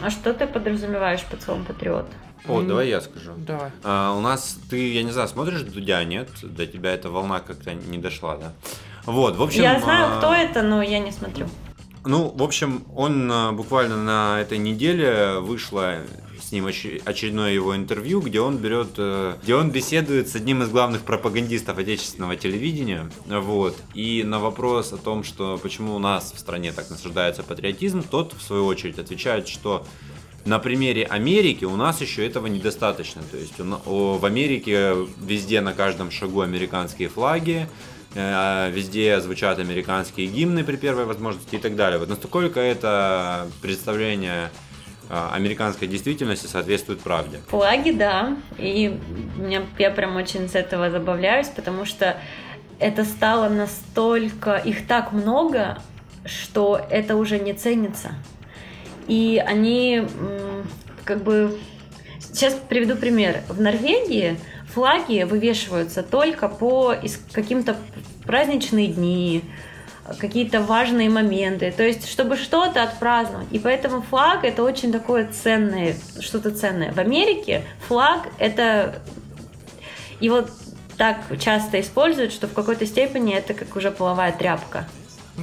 А что ты подразумеваешь под словом патриот? О, М. давай я скажу. Давай. А, у нас, ты, я не знаю, смотришь Дудя, нет? До тебя эта волна как-то не дошла, да? Вот, в общем... я знаю, а, кто это, но я не смотрю. Ну, в общем, он а, буквально на этой неделе вышло с ним оче- очередное его интервью, где он берет, э, где он беседует с одним из главных пропагандистов отечественного телевидения, вот. И на вопрос о том, что почему у нас в стране так насаждается патриотизм, тот в свою очередь отвечает, что на примере Америки у нас еще этого недостаточно. То есть в Америке везде на каждом шагу американские флаги, э, везде звучат американские гимны при первой возможности и так далее. Вот насколько это представление э, американской действительности соответствует правде. Флаги, да. И меня, я прям очень с этого забавляюсь, потому что это стало настолько... Их так много, что это уже не ценится. И они как бы... Сейчас приведу пример. В Норвегии флаги вывешиваются только по каким-то праздничные дни, какие-то важные моменты, то есть чтобы что-то отпраздновать. И поэтому флаг это очень такое ценное, что-то ценное. В Америке флаг это его так часто используют, что в какой-то степени это как уже половая тряпка.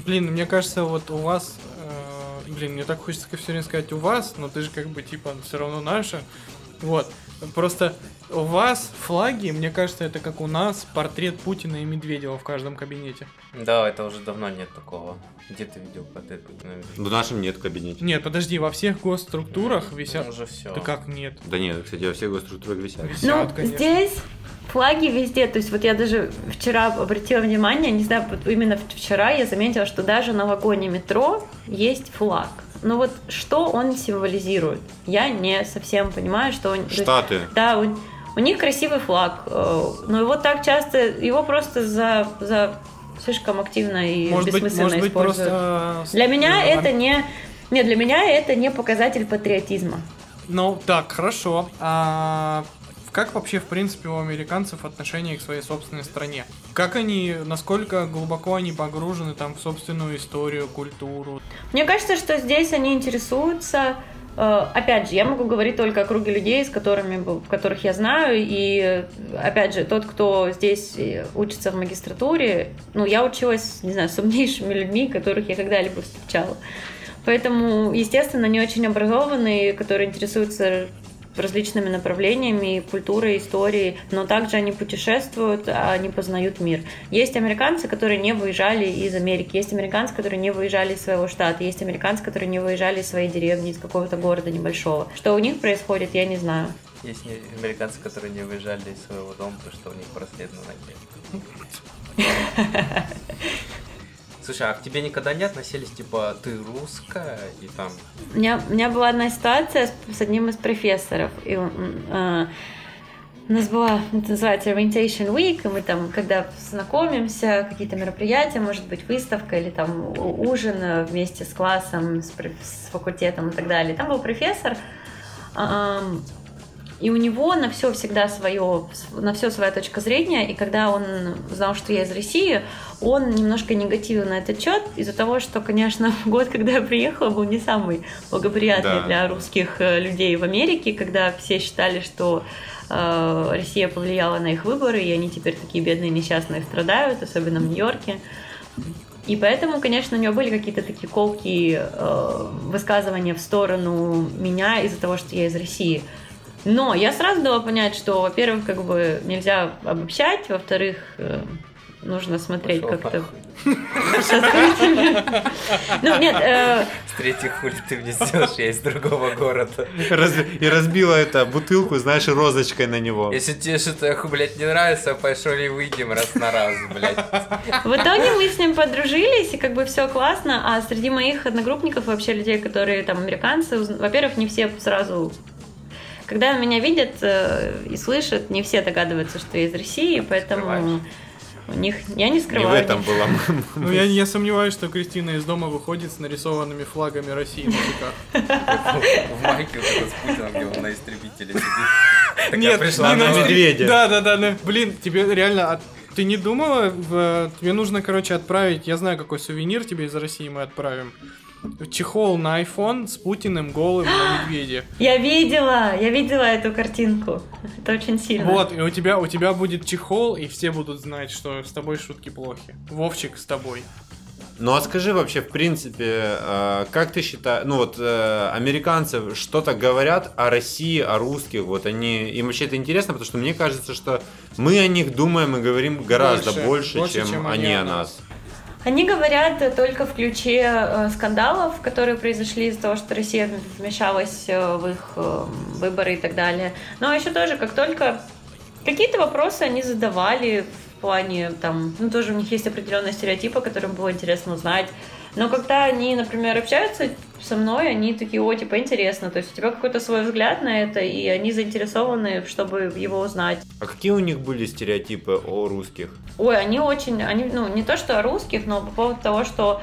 Блин, мне кажется, вот у вас, блин, мне так хочется все время сказать у вас, но ты же как бы типа все равно наша. Вот. Просто у вас флаги, мне кажется, это как у нас портрет Путина и Медведева в каждом кабинете. Да, это уже давно нет такого. Где ты видел портрет Путина? В нашем нет в кабинете. Нет, подожди, во всех госструктурах висят. Уже все. Да как нет? Да нет, кстати, во всех госструктурах висят. Висят, Ну, конечно. здесь флаги везде. То есть вот я даже вчера обратила внимание, не знаю, вот именно вчера я заметила, что даже на вагоне метро есть флаг. Но вот что он символизирует? Я не совсем понимаю, что он... Штаты. Да, у, у них красивый флаг, э, но его так часто, его просто за, за слишком активно и Может быть, бессмысленно может быть используют. просто... Для меня это не... Нет, для меня это не показатель патриотизма. Ну, так, хорошо. А как вообще, в принципе, у американцев отношение к своей собственной стране? Как они, насколько глубоко они погружены там в собственную историю, культуру? Мне кажется, что здесь они интересуются. Э, Опять же, я могу говорить только о круге людей, с которыми, которых я знаю. И, опять же, тот, кто здесь э, учится в магистратуре, ну, я училась, не знаю, с умнейшими людьми, которых я когда-либо встречала. Поэтому, естественно, они очень образованные, которые интересуются различными направлениями, культурой, историей, но также они путешествуют, а они познают мир. Есть американцы, которые не выезжали из Америки, есть американцы, которые не выезжали из своего штата, есть американцы, которые не выезжали из своей деревни, из какого-то города небольшого. Что у них происходит, я не знаю. Есть американцы, которые не выезжали из своего дома, потому что у них браслет на ноге. Слушай, а к тебе никогда не относились, типа, ты русская, и там... У меня, у меня была одна ситуация с, с одним из профессоров. И э, у нас была, это называется Orientation Week, и мы там, когда знакомимся, какие-то мероприятия, может быть, выставка или там ужин э, вместе с классом, с, с факультетом и так далее. Там был профессор, ам, и у него на все всегда свое, на все своя точка зрения, и когда он знал, что я из России, он немножко негативен на этот счет из-за того, что, конечно, год, когда я приехала, был не самый благоприятный Да. для русских э, людей в Америке, когда все считали, что э, Россия повлияла на их выборы, и они теперь такие бедные несчастные страдают, особенно в Нью-Йорке. И поэтому, конечно, у него были какие-то такие колкие э, высказывания в сторону меня из-за того, что я из России. Но я сразу дала понять, что, во-первых, как бы нельзя обобщать, во-вторых, э, нужно смотреть как-то. Ну, нет, э, В-третьих, хули ты мне сделаешь, я из другого города. Раз- И разбила это бутылку, знаешь, розочкой на него. Если тебе что-то, блядь, не нравится, пошли выйдем раз на раз, блядь. В итоге мы с ним подружились, и как бы все классно, а среди моих одногруппников, вообще людей, которые там американцы, во-первых, не все сразу... Когда меня видят э, и слышат, не все догадываются, что я из России, поэтому скрываешь. у них... Я не Не в скрываю. этом было. Ну, я, я сомневаюсь, что Кристина из дома выходит с нарисованными флагами России на щеках. В майке вот этот с Путиным, где он на истребителе сидит. Нет, пришла не на медведя. Да, да, да, да. Блин, тебе реально... от- Ты не думала, в- тебе нужно, короче, отправить, я знаю, какой сувенир тебе из России мы отправим. Чехол на iPhone с Путиным голым на медведе. Я видела, я видела эту картинку. Это очень сильно. Вот, и у тебя, у тебя будет чехол, и все будут знать, что с тобой шутки плохи. Вовчик с тобой. Ну а скажи вообще, в принципе, э, как ты считаешь, ну вот э, американцы что-то говорят о России, о русских, вот они, им вообще это интересно, потому что мне кажется, что мы о них думаем и говорим гораздо Больше, больше, больше, чем, чем они о нас. Они говорят только в ключе э, скандалов, которые произошли из-за того, что Россия вмешалась э, в их э, выборы и так далее. Но еще тоже, как только какие-то вопросы они задавали в плане, там, ну, тоже у них есть определенные стереотипы, которым было интересно узнать. Но когда они, например, общаются со мной, они такие, о, типа, интересно. То есть у тебя какой-то свой взгляд на это, и они заинтересованы, чтобы его узнать. А какие у них были стереотипы о русских? Ой, они очень, они, ну, не то что о русских, но по поводу того, что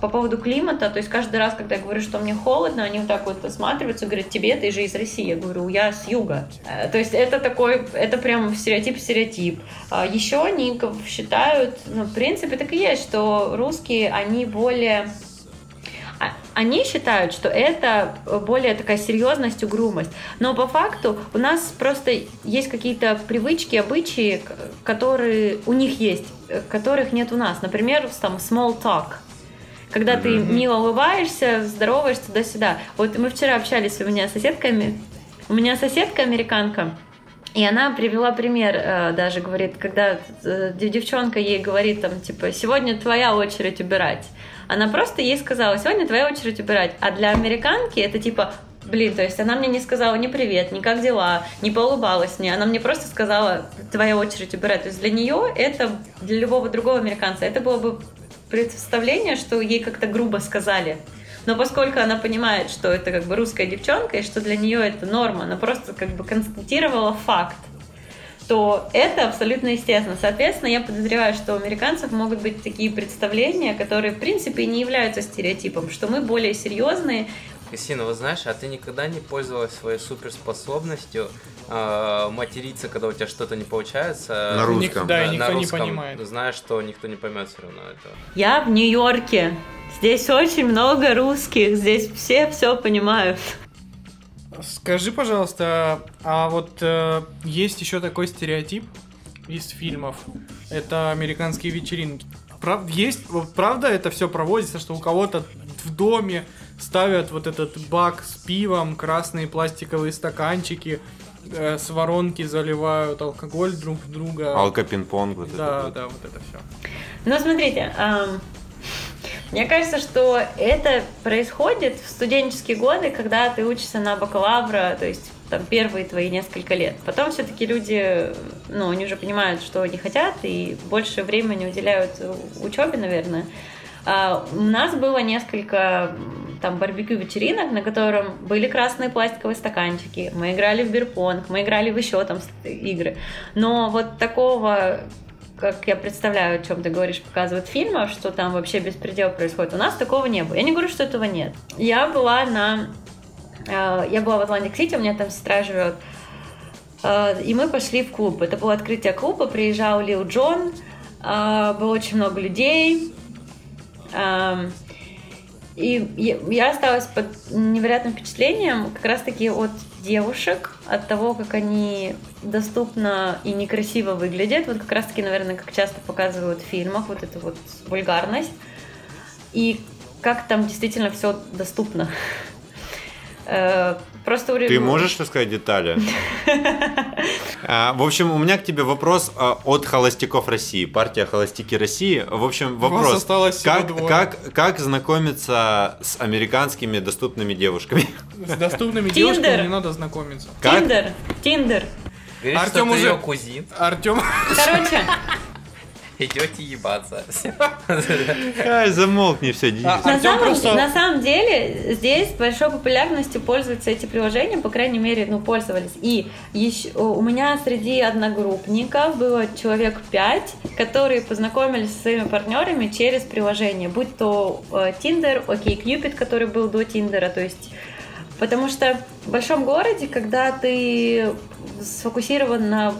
по поводу климата, то есть каждый раз, когда я говорю, что мне холодно, они вот так вот осматриваются говорят, тебе, ты же из России. Я говорю, я с юга. Э, То есть это такой, это прям стереотип-стереотип. А Еще они считают, ну, в принципе, так и есть, что русские, они более а- они считают, что это более такая серьезность, угрюмость. Но по факту у нас просто есть какие-то привычки, обычаи, которые у них есть, э, которых нет у нас. Например, там small talk. Когда ты мило улыбаешься, здороваешься туда-сюда. Вот мы вчера общались у меня с соседками. У меня соседка американка, и она привела пример, э, даже говорит, когда э, дев- девчонка ей говорит, там, типа, сегодня твоя очередь убирать. Она просто ей сказала, сегодня твоя очередь убирать. А для американки это типа, блин, то есть она мне не сказала ни привет, ни как дела, не поулыбалась мне. Она мне просто сказала, твоя очередь убирать. То есть для нее это, для любого другого американца, это было бы представление, что ей как-то грубо сказали. Но поскольку она понимает, что это как бы русская девчонка, и что для нее это норма, она просто как бы констатировала факт, то это абсолютно естественно. Соответственно, я подозреваю, что у американцев могут быть такие представления, которые, в принципе, не являются стереотипом, что мы более серьезные. Кристина, вот знаешь, а ты никогда не пользовалась своей суперспособностью э, материться, когда у тебя что-то не получается? На Ник- русском. Да, и на никто не русском, понимает. Знаешь, что никто не поймет все равно это. Я в Нью-Йорке. Здесь очень много русских, здесь все все понимают. Скажи, пожалуйста, а вот э, есть еще такой стереотип из фильмов. Это американские вечеринки. Прав, есть, вот правда это все проводится, что у кого-то в доме ставят вот этот бак с пивом, красные пластиковые стаканчики, э, с воронки заливают алкоголь друг в друга. Алко-пинг-понг, вот да, это вот. да, вот это все. Ну, смотрите, ам, мне кажется, что это происходит в студенческие годы, когда ты учишься на бакалавра, то есть там первые твои несколько лет. Потом все-таки люди, ну, они уже понимают, что они хотят, и больше времени уделяют учебе, наверное. А, у нас было несколько там барбекю вечеринок, на котором были красные пластиковые стаканчики, мы играли в бирпонг, мы играли в еще там игры. Но вот такого как я представляю, о чем ты говоришь, показывают в фильмах, что там вообще беспредел происходит. У нас такого не было. Я не говорю, что этого нет. Я была на... э, Я была в Атлантик-Сити, у меня там сестра живет. Э, И мы пошли в клуб. Это было открытие клуба, приезжал Lil Jon, э, было очень много людей. И я- осталась под невероятным впечатлением как раз-таки от девушек, от того, как они доступно и некрасиво выглядят. Вот как раз-таки, наверное, как часто показывают в фильмах, вот эту вот вульгарность. И как там действительно все доступно. Просто у Ты можешь рассказать детали? А, В общем, у меня к тебе вопрос а, от холостяков России. Партия Холостяки России. В общем, вопрос. Как, двое. как, как знакомиться с американскими доступными девушками? С доступными девушками не надо знакомиться. Тиндер, Тиндер. Ты уже- кузин. Артем, Короче, Идете ебаться. Ай, замолкни, все, Денис. А- на Артём самом, просто- на самом деле здесь большой популярностью пользуются эти приложения, по крайней мере, ну, пользовались. И еще, у меня среди одногруппников было человек пять, которые познакомились со своими партнерами через приложение, будь то э, Tinder, OkCupid, который был до Тиндера, то есть Потому что в большом городе, когда ты сфокусирован на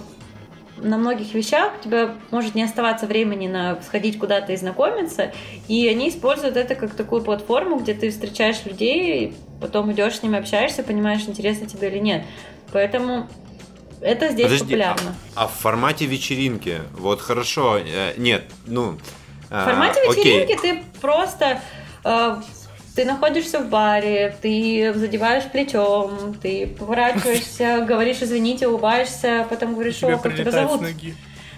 на многих вещах у тебя может не оставаться времени на сходить куда-то и знакомиться, и они используют это как такую платформу, где ты встречаешь людей, потом идешь с ними, общаешься, понимаешь, интересно тебе или нет. Поэтому это здесь Подожди, популярно. А, а в формате вечеринки, вот хорошо, э, нет, ну... В формате а, окей. вечеринки ты просто э, ты находишься в баре, ты задеваешь плечом, ты поворачиваешься, говоришь извините, улыбаешься, потом говоришь, тебя о, как тебя зовут.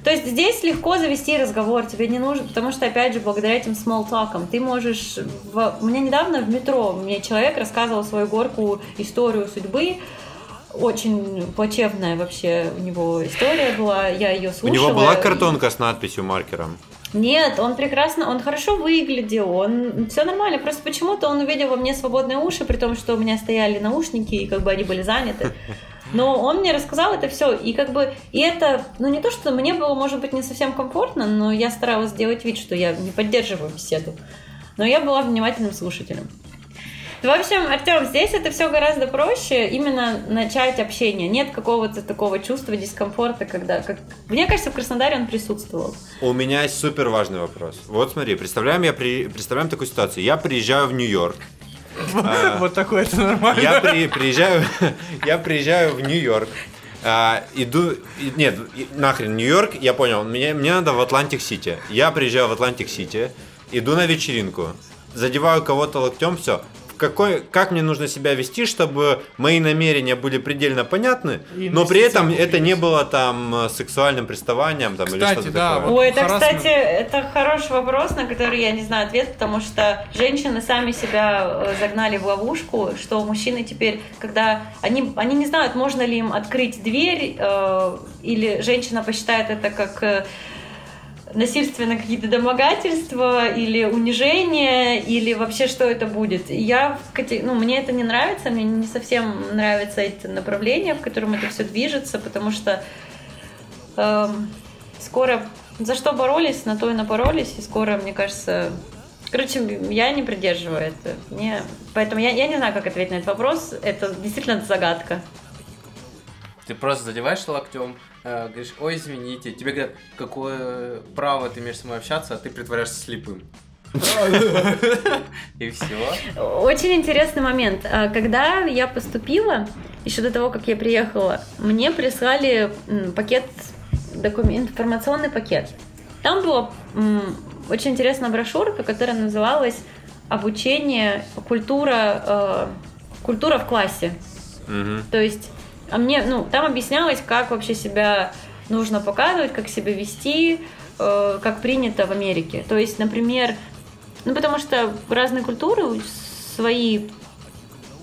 То есть здесь легко завести разговор, тебе не нужно, потому что, опять же, благодаря этим small talk'ам ты можешь... В... У меня недавно в метро мне человек рассказывал свою горку историю судьбы, очень плачевная вообще у него история была, я ее У слушала. него была и- картонка с надписью маркером? Нет, он прекрасно, он хорошо выглядел, он все нормально. Просто почему-то он увидел во мне свободные уши, при том, что у меня стояли наушники, и как бы они были заняты. Но он мне рассказал это все, и как бы, и это, ну не то, что мне было, может быть, не совсем комфортно, но я старалась сделать вид, что я не поддерживаю беседу. Но я была внимательным слушателем. В общем, Артем, здесь это все гораздо проще, именно начать общение. Нет какого-то такого чувства дискомфорта, когда, как... мне кажется, в Краснодаре он присутствовал. У меня есть супер важный вопрос. Вот смотри, представляем, я при... представляем такую ситуацию. Я приезжаю в Нью-Йорк. А. Вот такое это нормально. Я при- приезжаю, я приезжаю в Нью-Йорк. а, иду, и- нет, и- нахрен Нью-Йорк, я понял, мне, мне надо в Атлантик-Сити. Я приезжаю в Атлантик-Сити, иду на вечеринку, задеваю кого-то локтем, все. Какой, как мне нужно себя вести, чтобы мои намерения были предельно понятны, И но при этом это не было там э, сексуальным приставанием там, или Кстати, что-то да, такое. вот Ой, это, харассмент. кстати, это хороший вопрос, на который я не знаю ответ, потому что женщины сами себя э, загнали в ловушку, что мужчины теперь, когда они, они не знают, можно ли им открыть дверь, э, или женщина посчитает это как э, насильственно какие-то домогательства или унижение, или вообще что это будет. Я, в ну, мне это не нравится, мне не совсем нравится это направление, в котором это все движется, потому что эм, скоро за что боролись, на то и напоролись, и скоро, мне кажется, короче, я не придерживаю это. Мне... Поэтому я, я не знаю, как ответить на этот вопрос. Это действительно загадка. Ты просто задеваешь локтем, э, говоришь, ой, извините. Тебе говорят, какое право ты имеешь со мной общаться, а ты притворяешься слепым. И все. Очень интересный момент. А, Когда я поступила, еще до того, как я приехала, мне прислали пакет, документ, информационный пакет. Там была очень интересная брошюрка, которая называлась «Обучение, культура, э, культура в классе». То есть, а мне, ну, там объяснялось, как вообще себя нужно показывать, как себя вести, э, как принято в Америке. То есть, например, ну, потому что разные культуры свои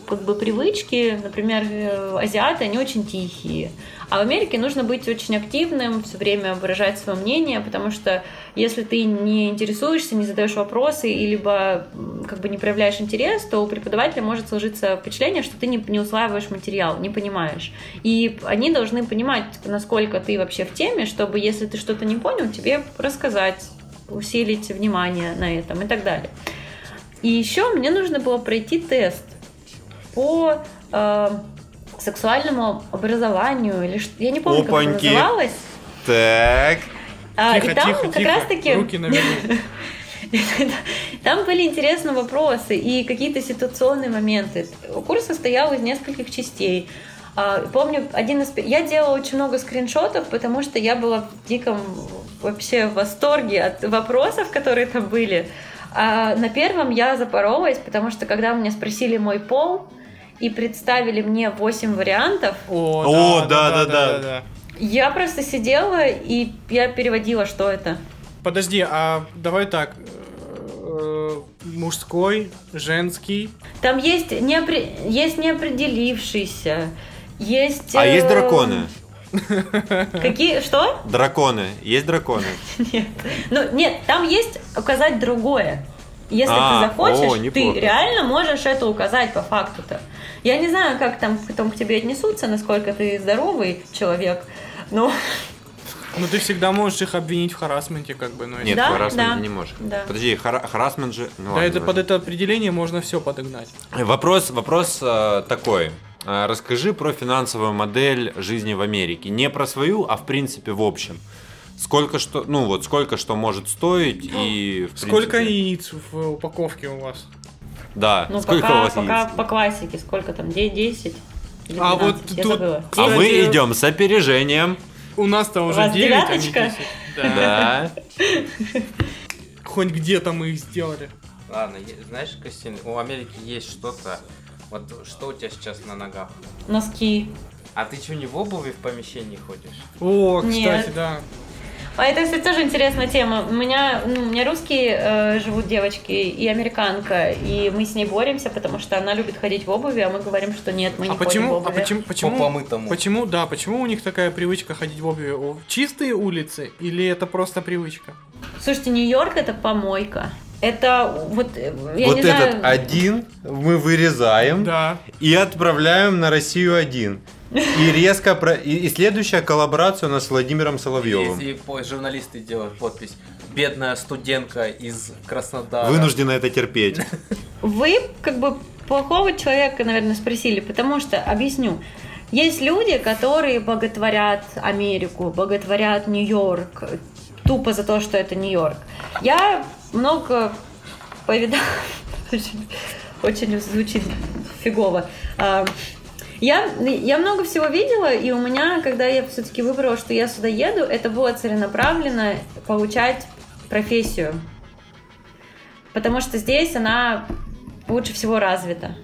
как бы привычки, например, э, азиаты, они очень тихие. А в Америке нужно быть очень активным, все время выражать свое мнение, потому что если ты не интересуешься, не задаешь вопросы, и либо как бы не проявляешь интерес, то у преподавателя может сложиться впечатление, что ты не, не усваиваешь материал, не понимаешь. И они должны понимать, насколько ты вообще в теме, чтобы, если ты что-то не понял, тебе рассказать, усилить внимание на этом и так далее. И еще мне нужно было пройти тест по э, сексуальному образованию или что, я не помню, как это Опаньки. называлось. Так. А, Тихо, и там тихо, как тихо. раз таки Руки там были интересные вопросы и какие-то ситуационные моменты. Курс состоял из нескольких частей. А, Помню, один из... Я делала очень много скриншотов, потому что я была в диком вообще восторге от вопросов, которые там были. А на первом я запоролась, потому что когда меня спросили мой пол и представили мне 8 вариантов, О, О, да-да-да. я просто сидела и я переводила, что это. Подожди, а давай так. э, Мужской, женский. Там есть, неопре... есть неопределившийся, есть... А э, есть драконы? Какие? Что? Драконы. Есть драконы? Нет. Ну, нет, там есть указать другое. Если А, ты захочешь, о, ты реально можешь это указать по факту-то. Я не знаю, как там потом к тебе отнесутся, насколько ты здоровый человек, но Ну ты всегда можешь их обвинить в харасменте, как бы, ну. Нет, Да, харасмент да, не можешь. да. Подожди, хара- харасмент же... Ну, Да, ладно, это под это определение можно все подогнать. Вопрос, вопрос э, такой. Э, Расскажи про финансовую модель жизни в Америке. Не про свою, а в принципе в общем. Сколько что, ну вот сколько что может стоить и в Сколько принципе- яиц в упаковке у вас? Да. ну, сколько пока, у вас пока яиц? по классике, сколько там, де- 10? Или А вот 12? я тут- забыла. А мы идем с опережением. У нас-то уже вас 9, а не девяточка? 10. Да. Хоть где-то мы их сделали. Ладно, знаешь, Костин, у Америки есть что-то. Вот что у тебя сейчас на ногах? Носки. А ты что, не в обуви в помещении ходишь? О, кстати, Нет. да. А это, кстати, тоже интересная тема. У меня, ну, у меня русские э, живут девочки и американка, и мы с ней боремся, потому что она любит ходить в обуви, а мы говорим, что нет, мы не А ходим в почему, а обуви. почему, почему, помытому. почему, да, почему у них такая привычка ходить в обуви? Чистые улицы или это просто привычка? Слушайте, Нью-Йорк это помойка. Это вот, э, я вот не этот знаю... один мы вырезаем Да. и отправляем на Россию один. И резко про... и, и следующая коллаборация у нас с Владимиром Соловьевым. И по- журналисты делают подпись. Бедная студентка из Краснодара. Вынуждена это терпеть. Вы как бы плохого человека, наверное, спросили, потому что, объясню, есть люди, которые боготворят Америку, боготворят Нью-Йорк, тупо за то, что это Нью-Йорк. Я много повидала, очень, очень звучит фигово. А, Я, я много всего видела, и у меня, когда я все-таки выбрала, что я сюда еду, это было целенаправленно получать профессию. Потому что здесь она лучше всего развита.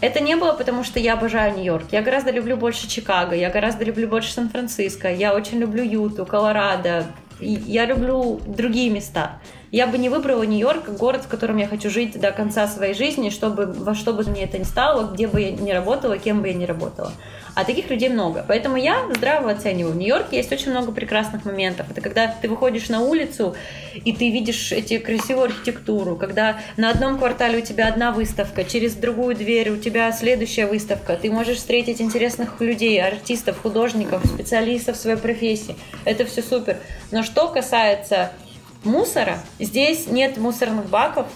Это не было потому, что я обожаю Нью-Йорк. Я гораздо люблю больше Чикаго, я гораздо люблю больше Сан-Франциско, я очень люблю Юту, Колорадо. Я люблю другие места. Я бы не выбрала Нью-Йорк город, в котором я хочу жить до конца своей жизни, чтобы во что бы мне это ни стало, где бы я ни работала, кем бы я ни работала. А таких людей много. Поэтому я здраво оцениваю. В Нью-Йорке есть очень много прекрасных моментов. Это когда ты выходишь на улицу, и ты видишь эти красивую архитектуру, когда на одном квартале у тебя одна выставка, через другую дверь у тебя следующая выставка, ты можешь встретить интересных людей, артистов, художников, специалистов в своей профессии. Это все супер. Но что касается мусора, здесь нет мусорных баков,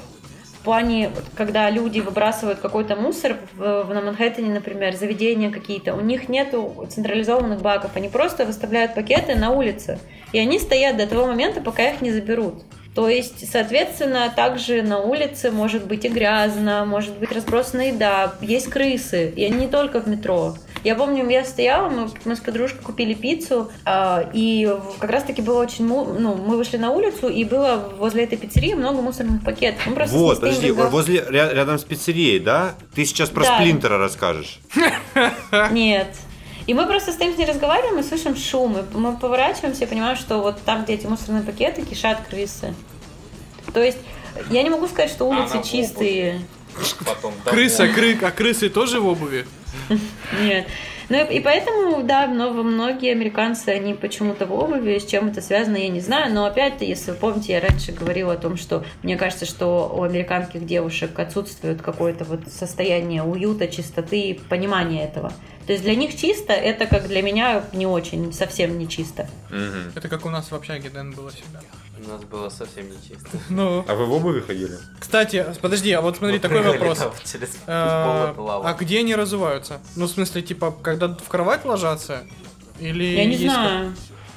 в плане, когда люди выбрасывают какой-то мусор в- на Манхэттене, например, заведения какие-то, у них нету централизованных баков, они просто выставляют пакеты на улице, и они стоят до того момента, пока их не заберут. То есть, соответственно, также на улице может быть и грязно, может быть разбросана еда, есть крысы, и они не только в метро. Я помню, я стояла, мы, мы с подружкой купили пиццу, а, и как раз-таки было очень, му- ну, мы вышли на улицу, и было возле этой пиццерии много мусорных пакетов. Мы просто Вот, подожди, возле, ря- рядом с пиццерией, да? Ты сейчас про Да. Сплинтера расскажешь. Нет. И мы просто стоим с ней разговариваем и слышим шум. И мы поворачиваемся и понимаем, что вот там, где эти мусорные пакеты, кишат крысы. То есть я не могу сказать, что улицы в чистые. Потом Крыса, крык, а крысы тоже в обуви? Нет. Ну и, и поэтому, да, много, многие американцы, они почему-то в обуви, с чем это связано, я не знаю. Но опять, если вы помните, я раньше говорила о том, что мне кажется, что у американских девушек отсутствует какое-то вот состояние уюта, чистоты и понимания этого. То есть для них чисто, это как для меня не очень, совсем не чисто. Это как у нас в общаге Дэн было всегда. У нас было совсем нечисто. Ну, А вы в обуви ходили? кстати, подожди, а вот смотри, Мы такой прыгали вопрос. там через лавы. А где они разуваются? Ну, в смысле, типа, когда в кровать ложатся? Или Я не есть как- знаю.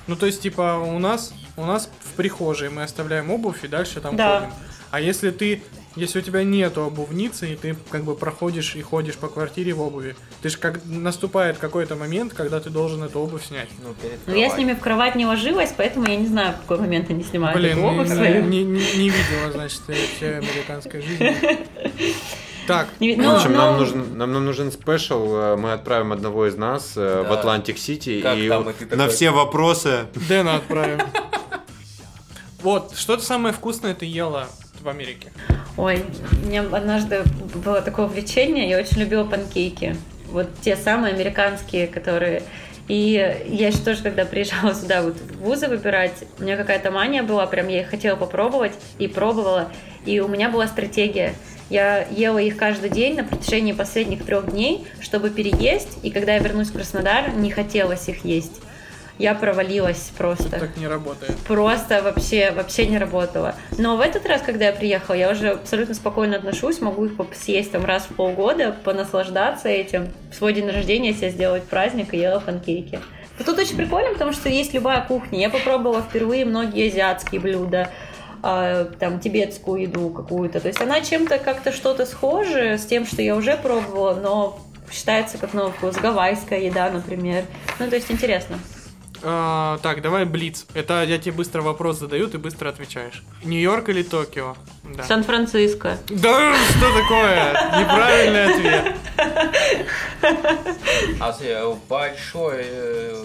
Ну, то есть, типа, у нас, у нас в прихожей мы оставляем обувь и дальше там Да. ходим. А если ты, если у тебя нету обувницы, и ты как бы проходишь и ходишь по квартире в обуви, ты же как наступает какой-то момент, когда ты должен эту обувь снять. Ну, перед Ну, я с ними в кровать не ложилась, поэтому я не знаю, в какой момент они снимают Блин, эту обувь не, свою. не- не- не видела, значит, я вся американская жизнь. Так, Не- В общем, ну, нам, нужен, нам, нам нужен special. э, Мы отправим одного из нас э, в Да. Атлантик-Сити. Как И там, и ты на такой- все вопросы... Дэна отправим. Вот, что-то самое вкусное ты ела в Америке? Ой, у меня однажды было такое увлечение, я очень любила панкейки. Вот те самые американские, которые... И я еще тоже, когда приезжала сюда вот вузы выбирать, у меня какая-то мания была, прям я их хотела попробовать и пробовала. И у меня была стратегия. Я ела их каждый день на протяжении последних трех дней, чтобы переесть, и когда я вернусь в Краснодар, не хотелось их есть. Я провалилась просто Так не работает. просто вообще, вообще не работало. Но в этот раз, когда я приехала, я уже абсолютно спокойно отношусь, могу их съесть там раз в полгода, понаслаждаться этим. В свой день рождения себе сделать праздник и ела панкейки. Но Тут очень прикольно, потому что есть любая кухня. Я попробовала впервые многие азиатские блюда, а, там тибетскую еду какую-то. То есть она чем-то как-то что-то схоже с тем, что я уже пробовала, но считается как новый вкус. Гавайская еда, например. Ну, то есть интересно. А, так, давай Блиц. Это я тебе быстро вопрос задаю, ты быстро отвечаешь. Нью-Йорк или Токио? Да. Сан-Франциско. Да, что такое? Неправильный ответ. А э, большой э,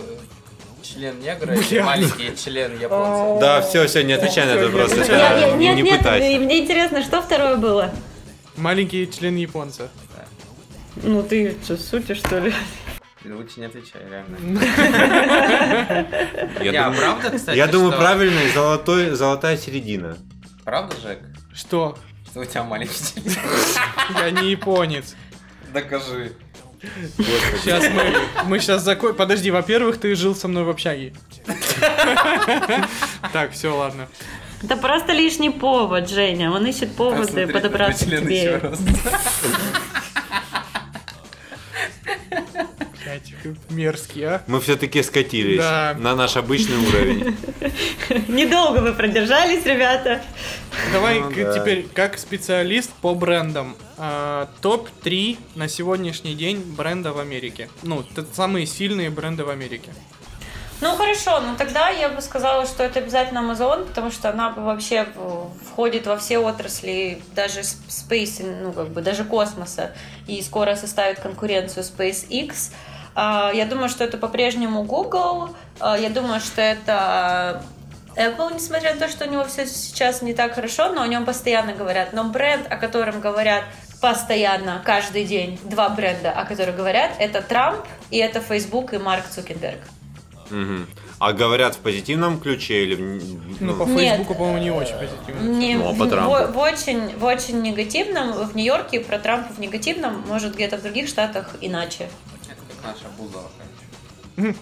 член негра и Бля. маленький член японца. Да, все, все, не отвечай на этот вопрос. Нет, не нет, пытайся. мне интересно, что второе было? Маленький член японца. Ну ты что, шутишь, что ли? Лучше не отвечай, реально. Я думаю- правда, кстати, Я думаю, правильный золотой, золотая середина. Правда, Жек, Что? что у тебя маленький? Я не японец. Докажи. Сейчас мы, мы сейчас закончим. Подожди, во-первых, ты жил со мной в общаге. Так, все, ладно. Это просто лишний повод, Женя. Он ищет поводы подобраться к тебе. Как мерзкий, а? Мы все-таки скатились Да. на наш обычный уровень. Недолго вы продержались, ребята. Давай Ну да. теперь, как специалист по брендам, а, топ-3 на сегодняшний день бренда в Америке. Ну, самые сильные бренды в Америке. Ну хорошо, ну тогда я бы сказала, что это обязательно Amazon, потому что она вообще входит во все отрасли, даже Space, ну как бы даже космоса, и скоро составит конкуренцию SpaceX. А, Я думаю, что это по-прежнему Google. А, Я думаю, что это Apple, несмотря на то, что у него все сейчас не так хорошо, но о нем постоянно говорят. Но бренд, о котором говорят постоянно, каждый день, два бренда, о которых говорят, это Трамп и это Facebook и Марк Цукерберг. Мгм. А говорят в позитивном ключе или в... Ну, ну, по. Фейсбуку, по-моему, не очень позитивно. Не, Ну, а по Трампу? в- в очень, в очень негативном. В Нью-Йорке про Трампа в негативном, может где-то в других штатах иначе. Наша Бузова, конечно.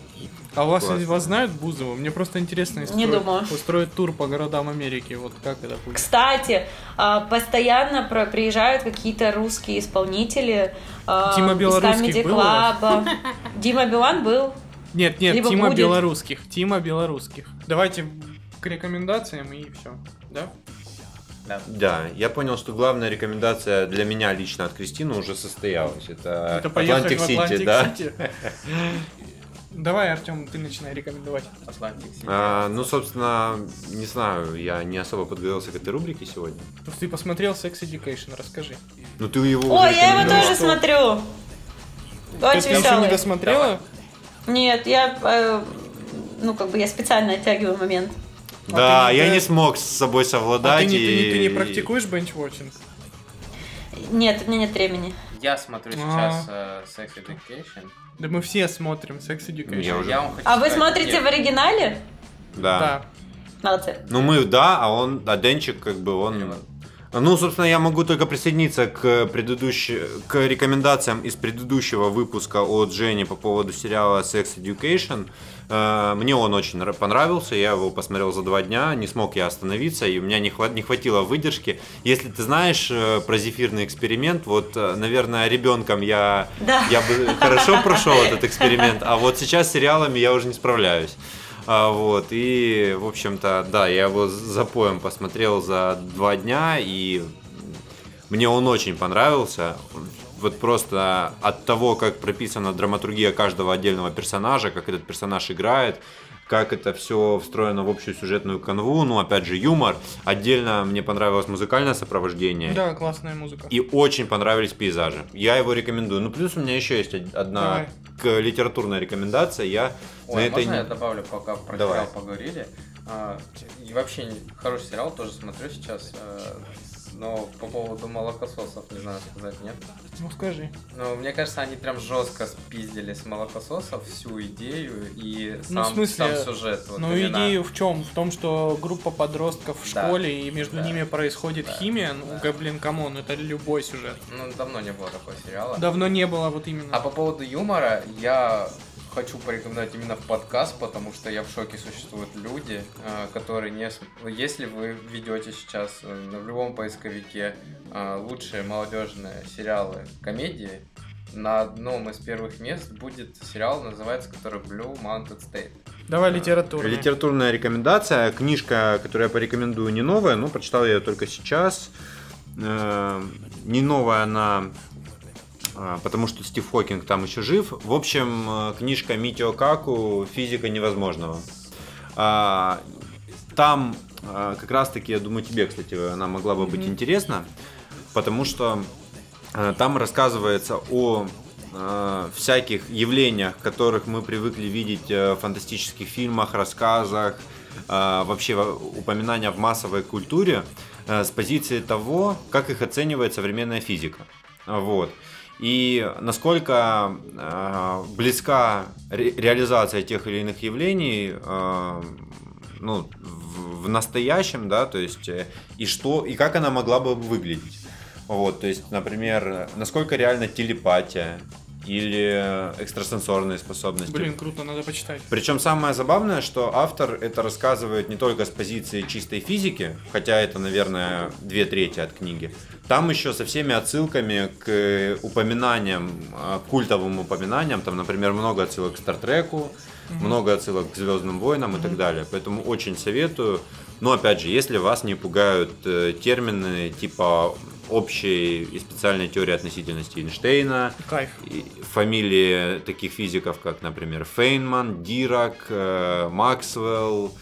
А у вас, Классно. вас знают Бузову? Мне просто интересно Не устроить, думаю. устроить тур по городам Америки. Вот как это будет? Кстати, а, постоянно приезжают какие-то русские исполнители. а, Тима из Белорусских Comedy вас? Club. Дима Билан был. Нет, нет, Либо Тима будет. белорусских. Тима белорусских. Давайте к рекомендациям и все. Да? Да, я понял, что главная рекомендация для меня лично от Кристины уже состоялась. Это, Это Атлантик Сити, Атлантик да? Давай, Артем, ты начинай рекомендовать. Атлантик Сити. А, ну, собственно, не знаю, я не особо подготовился к этой рубрике сегодня. Ну, Ты посмотрел Sex Education, расскажи. Ну, ты его Ой, уже я его тоже Что? смотрю. Ты Очень еще не досмотрела? Нет, я, э, ну как бы я специально оттягиваю момент. Да, А ты я ты- не смог с собой А ты совладать. не, ты не- и- ты не практикуешь binge-watching? Нет, у меня нет времени. Я смотрю сейчас э, Sex Education. Да мы все смотрим Sex Education. Я уже- Я вам хочу А вы сказать- смотрите Нет, в оригинале? Да. Да. Молодцы. Ну, мы, да, а он, а Денчик, как бы, он... Ну, собственно, я могу только присоединиться к предыдущей, к рекомендациям из предыдущего выпуска от Жени по поводу сериала Sex Education. Э, Мне он очень нра- понравился, я его посмотрел за два дня, не смог я остановиться, и у меня не, хва- не хватило выдержки. Если ты знаешь э, про зефирный эксперимент, вот, э, наверное, ребенком я, Да. я бы хорошо прошел этот эксперимент, а вот сейчас с сериалами я уже не справляюсь. А, вот, и, в общем-то, да, я его с запоем посмотрел за два дня, и мне он очень понравился. Вот просто от того, как прописана драматургия каждого отдельного персонажа, как этот персонаж играет, как это все встроено в общую сюжетную канву, ну, опять же, юмор. Отдельно мне понравилось музыкальное сопровождение. Да, классная музыка. И очень понравились пейзажи. Я его рекомендую. Ну, плюс у меня еще есть од- одна Давай. к- литературная рекомендация. Я на Ой, этой можно я не- добавлю, пока про Давай. сериал поговорили? А, и вообще хороший сериал, тоже смотрю сейчас. Но по поводу молокососов не знаю сказать, нет? Ну скажи. Ну, мне кажется, они прям жестко спиздили с молокососов всю идею и Ну, в сам, смысле, сам сюжет. Вот ну именно. идею в чем? В том, что группа подростков в Да. школе и между Да. ними происходит Да. химия. Ну, Да. блин, come on, это любой сюжет. Ну, давно не было такого сериала. Давно не было вот именно. А по поводу юмора, я хочу порекомендовать именно в подкаст, потому что я в шоке существуют люди, э, которые не... Если вы ведете сейчас э, в любом поисковике э, лучшие молодежные сериалы комедии, на одном из первых мест будет сериал, называется, который Blue Mountain State. Давай литературу. Литературная рекомендация. Книжка, которую я порекомендую, не новая, но прочитал я ее только сейчас. Э, Не новая она, а, потому что Стив Хокинг там еще жив. В общем, э, книжка Митио Каку «Физика невозможного». А, Там а, как раз-таки, я думаю, тебе, кстати, она могла бы быть интересна, потому что э, там рассказывается о э, всяких явлениях, которых мы привыкли видеть в фантастических фильмах, рассказах, вообще во- упоминания в массовой культуре с позиции того, как их оценивает современная физика. Вот. И насколько э, близка ре- реализация тех или иных явлений э, ну, в, в настоящем, да, то есть э, и что, и как она могла бы выглядеть. Вот, то есть, например, насколько реально телепатия или экстрасенсорные способности. Блин, круто, надо почитать. Причем самое забавное, что автор это рассказывает не только с позиции чистой физики, хотя это, наверное, две трети от книги. Там еще со всеми отсылками к упоминаниям, э, культовым упоминаниям, там, например, много отсылок к Стартреку, много отсылок к Звездным войнам и так далее. Поэтому очень советую. Но опять же, если вас не пугают э, термины типа общей и специальной теории относительности Эйнштейна, Кайф. и фамилии таких физиков, как, например, Фейнман, Дирак, э, Максвелл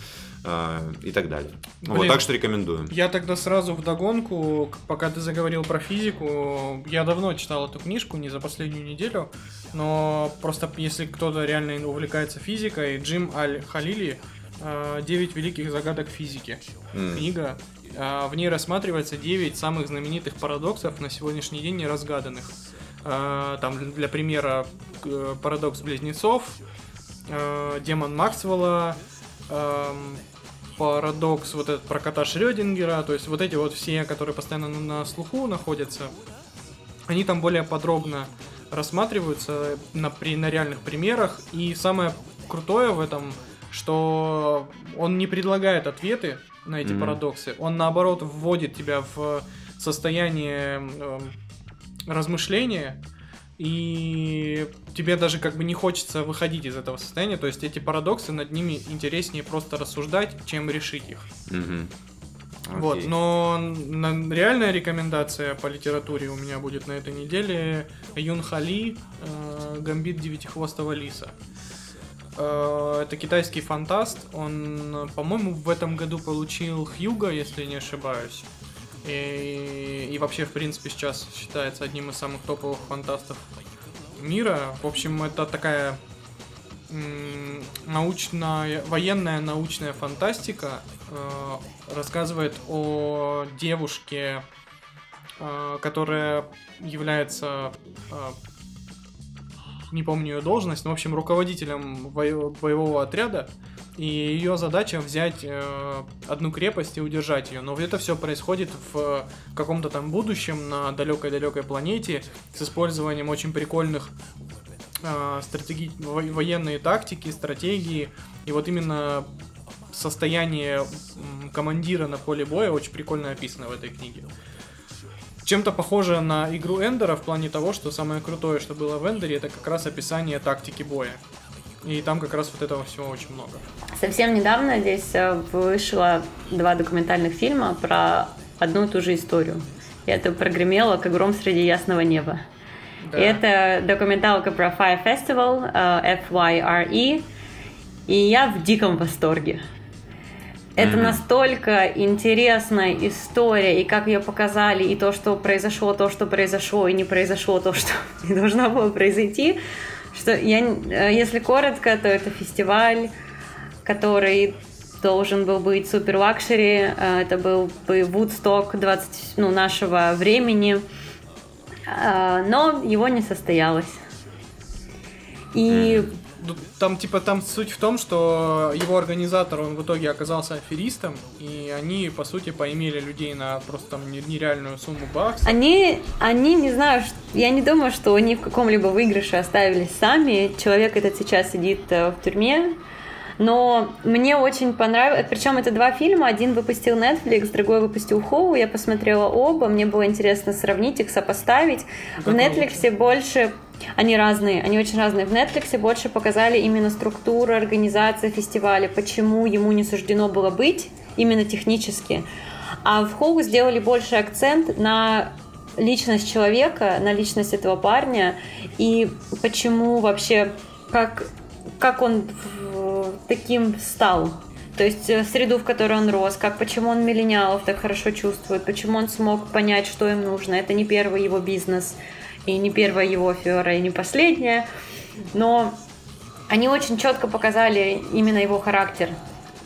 э, и так далее. Вот, Блин. так что рекомендую. Я тогда сразу в догонку, пока ты заговорил про физику, я давно читал эту книжку, не за последнюю неделю, но просто если кто-то реально увлекается физикой, Джим Аль-Халили э, «Девять великих загадок физики». М. Книга. Э, В ней рассматривается 9 самых знаменитых парадоксов на сегодняшний день неразгаданных. Э, Там для примера э, парадокс близнецов, э, демон Максвелла, эм, парадокс вот этот про кота Шрёдингера, то есть вот эти вот все, которые постоянно на слуху находятся, они там более подробно рассматриваются на, при, на реальных примерах. И самое крутое в этом, что он не предлагает ответы на эти Мгм. парадоксы, он наоборот вводит тебя в состояние эм, размышления, и тебе даже как бы не хочется выходить из этого состояния, то есть эти парадоксы над ними интереснее просто рассуждать, чем решить их. Мгм. Вот, Окей. но на- реальная рекомендация по литературе у меня будет на этой неделе Юн Хали э, «Гамбит девятихвостого лиса». Э, это китайский фантаст, он, по-моему, в этом году получил Хьюга, если не ошибаюсь. И, и вообще, в принципе, сейчас считается одним из самых топовых фантастов мира. В общем, это такая научная, военная научная фантастика э, рассказывает о девушке, э, которая является, э, не помню ее должность, но, в общем, руководителем бо- боевого отряда. и ее задача взять э, одну крепость и удержать ее. Но это все происходит в каком-то там будущем на далекой-далекой планете с использованием очень прикольных э, стратеги... во- военные тактики, стратегии. И вот именно состояние командира на поле боя очень прикольно описано в этой книге. Чем-то похоже на игру Эндера в плане того, что самое крутое, что было в Эндере, это как раз описание тактики боя. И там как раз вот этого всего очень много. Совсем недавно здесь э, вышло два документальных фильма про одну и ту же историю. И это прогремело, как гром среди ясного неба. Да. И это документалка про Fire Festival, э, FYRE, и я в диком восторге. Это настолько интересная история, и как ее показали, и то, что произошло, то, что произошло, и не произошло то, что не должно было произойти, что я, э, если коротко, то это фестиваль, который должен был быть супер luxury, э, это был бы Woodstock 20, ну, нашего времени, Э, но его не состоялось. И Ну, Там, типа, там суть в том, что его организатор, он в итоге оказался аферистом, и они, по сути, поимели людей на просто там не- нереальную сумму баксов. Они, они, не знаю, я не думаю, что они в каком-либо выигрыше оставились сами. Человек этот сейчас сидит э, в тюрьме. Но мне очень понравилось, причем это два фильма, один выпустил Netflix, другой выпустил Hulu, я посмотрела оба, мне было интересно сравнить их, сопоставить. В Какой Netflix больше, они разные, они очень разные. В Netflix больше показали именно структуру организации фестиваля, почему ему не суждено было быть, именно технически. А в Hulu сделали больше акцент на личность человека, на личность этого парня и почему вообще, как, как он таким стал. То есть э, среду, в которой он рос, как почему он миллениалов так хорошо чувствует, почему он смог понять, что им нужно. Это не первый его бизнес, и не первая его афера, и не последняя. Но они очень четко показали именно его характер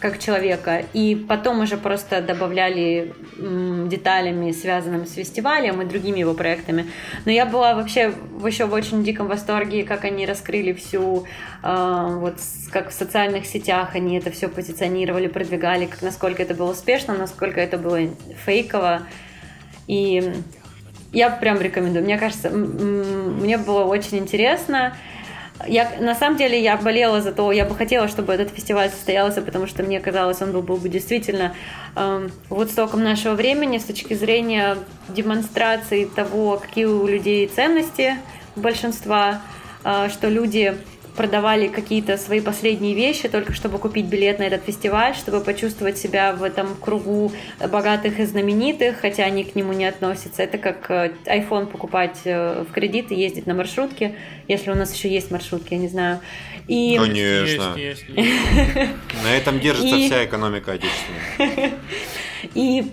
как человека. И потом уже просто добавляли деталями, связанными с фестивалем и другими его проектами. Но я была вообще еще в очень диком восторге, как они раскрыли всю, э, вот как в социальных сетях они это все позиционировали, продвигали, как насколько это было успешно, насколько это было фейково. И я прям рекомендую. Мне кажется, мне было очень интересно. Я, на самом деле я болела за то, я бы хотела, чтобы этот фестиваль состоялся, потому что мне казалось, он был, был бы действительно эм, вудстоком нашего времени с точки зрения демонстрации того, какие у людей ценности большинства, э, что люди продавали какие-то свои последние вещи только чтобы купить билет на этот фестиваль, чтобы почувствовать себя в этом кругу богатых и знаменитых, хотя они к нему не относятся. Это как э, iPhone покупать э, в кредит и ездить на маршрутке, если у нас еще есть маршрутки, я не знаю. И Конечно. Есть, есть, есть. На этом держится вся экономика отечественная. И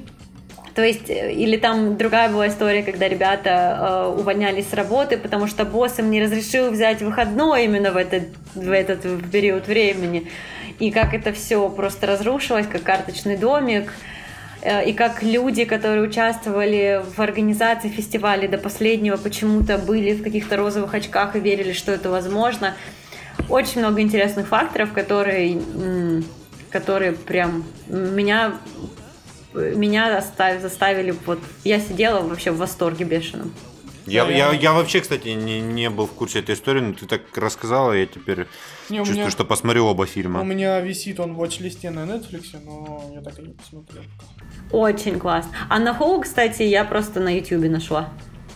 то есть, э, или там другая была история, когда ребята э, увольнялись с работы, потому что босс им не разрешил взять выходной именно в этот, в этот период времени. И как это все просто разрушилось, как карточный домик. Э, И как люди, которые участвовали в организации фестиваля до последнего, почему-то были в каких-то розовых очках и верили, что это возможно. Очень много интересных факторов, которые, которые прям меня меня заставили, вот, я сидела вообще в восторге бешеном. Я, Да, я, я- я вообще, кстати, не, не был в курсе этой истории, но ты так рассказала, я теперь Не, у чувствую, меня- что посмотрю оба У фильма. меня висит он в watch-листе на Netflix, но я так и не посмотрел. Очень классно. А на Хоу, кстати, я просто на Ютубе нашла.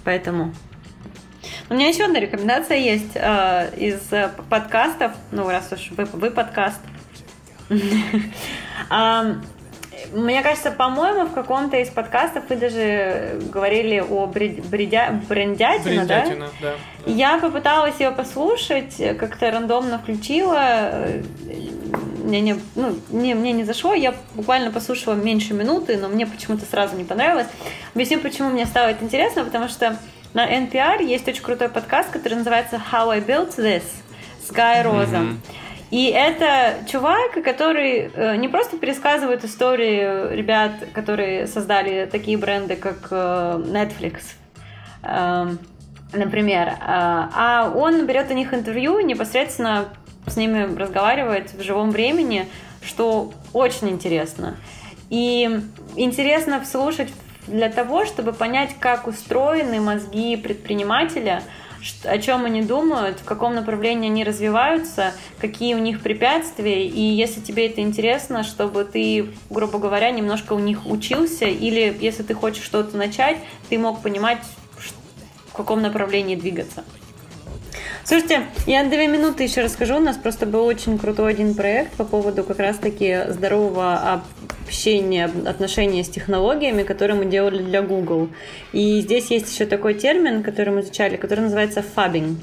Поэтому... У меня еще одна рекомендация есть э, из э, подкастов. Ну, раз уж вы, вы подкаст. Мне кажется, по-моему, в каком-то из подкастов вы даже говорили о бред- бредя- брендятино, да? Бредятина, да. Я попыталась ее послушать, как-то рандомно включила. Мне не, ну, не, мне не зашло, я буквально послушала меньше минуты, но мне почему-то сразу не понравилось. Объясню, почему мне стало это интересно, потому что на NPR есть очень крутой подкаст, который называется How I Built This с Гай Розом. И это чувак, который э, не просто пересказывает истории ребят, которые создали такие бренды, как э, Netflix, эм, например, э, а он берет у них интервью, непосредственно с ними разговаривает в живом времени, что очень интересно. И интересно слушать для того, чтобы понять, как устроены мозги предпринимателя, о чем они думают, в каком направлении они развиваются, какие у них препятствия, и если тебе это интересно, чтобы ты, грубо говоря, немножко у них учился, или если ты хочешь что-то начать, ты мог понимать, в каком направлении двигаться. Слушайте, я две минуты еще расскажу. У нас просто был очень крутой один проект по поводу как раз-таки здорового общения, отношения с технологиями, который мы делали для Google. И здесь есть еще такой термин, который мы изучали, который называется фабинг.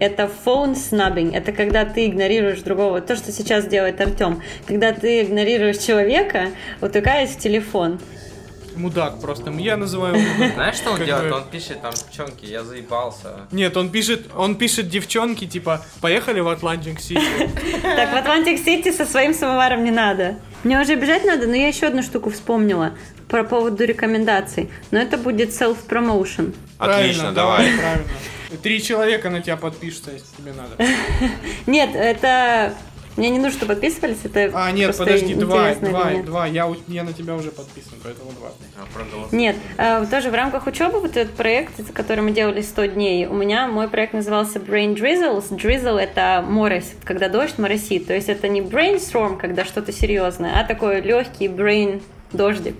Это phone snubbing. Это когда ты игнорируешь другого. То, что сейчас делает Артем. Когда ты игнорируешь человека, утыкаясь в телефон. Мудак просто. Я называю его мудак. Знаешь, что он делает? Он пишет там, девчонки, я заебался. Нет, он пишет, он пишет девчонки, типа, поехали в Атлантик Сити. Так, в Атлантик Сити со своим самоваром не надо. Мне уже бежать надо, но я еще одну штуку вспомнила по поводу рекомендаций. Но это будет self-promotion. Отлично, давай. Правильно. Три человека на тебя подпишутся, если тебе надо. Нет, это... Мне не нужно, чтобы подписывались, это А, нет, подожди, два, два, два. Я, у- я на тебя уже подписан, поэтому два. А. Нет, э, тоже в рамках учебы вот этот проект, который мы делали 100 дней, у меня мой проект назывался Brain Drizzles. Drizzle — это морось, когда дождь моросит. То есть это не brainstorm, когда что-то серьезное, а такой легкий brain дождик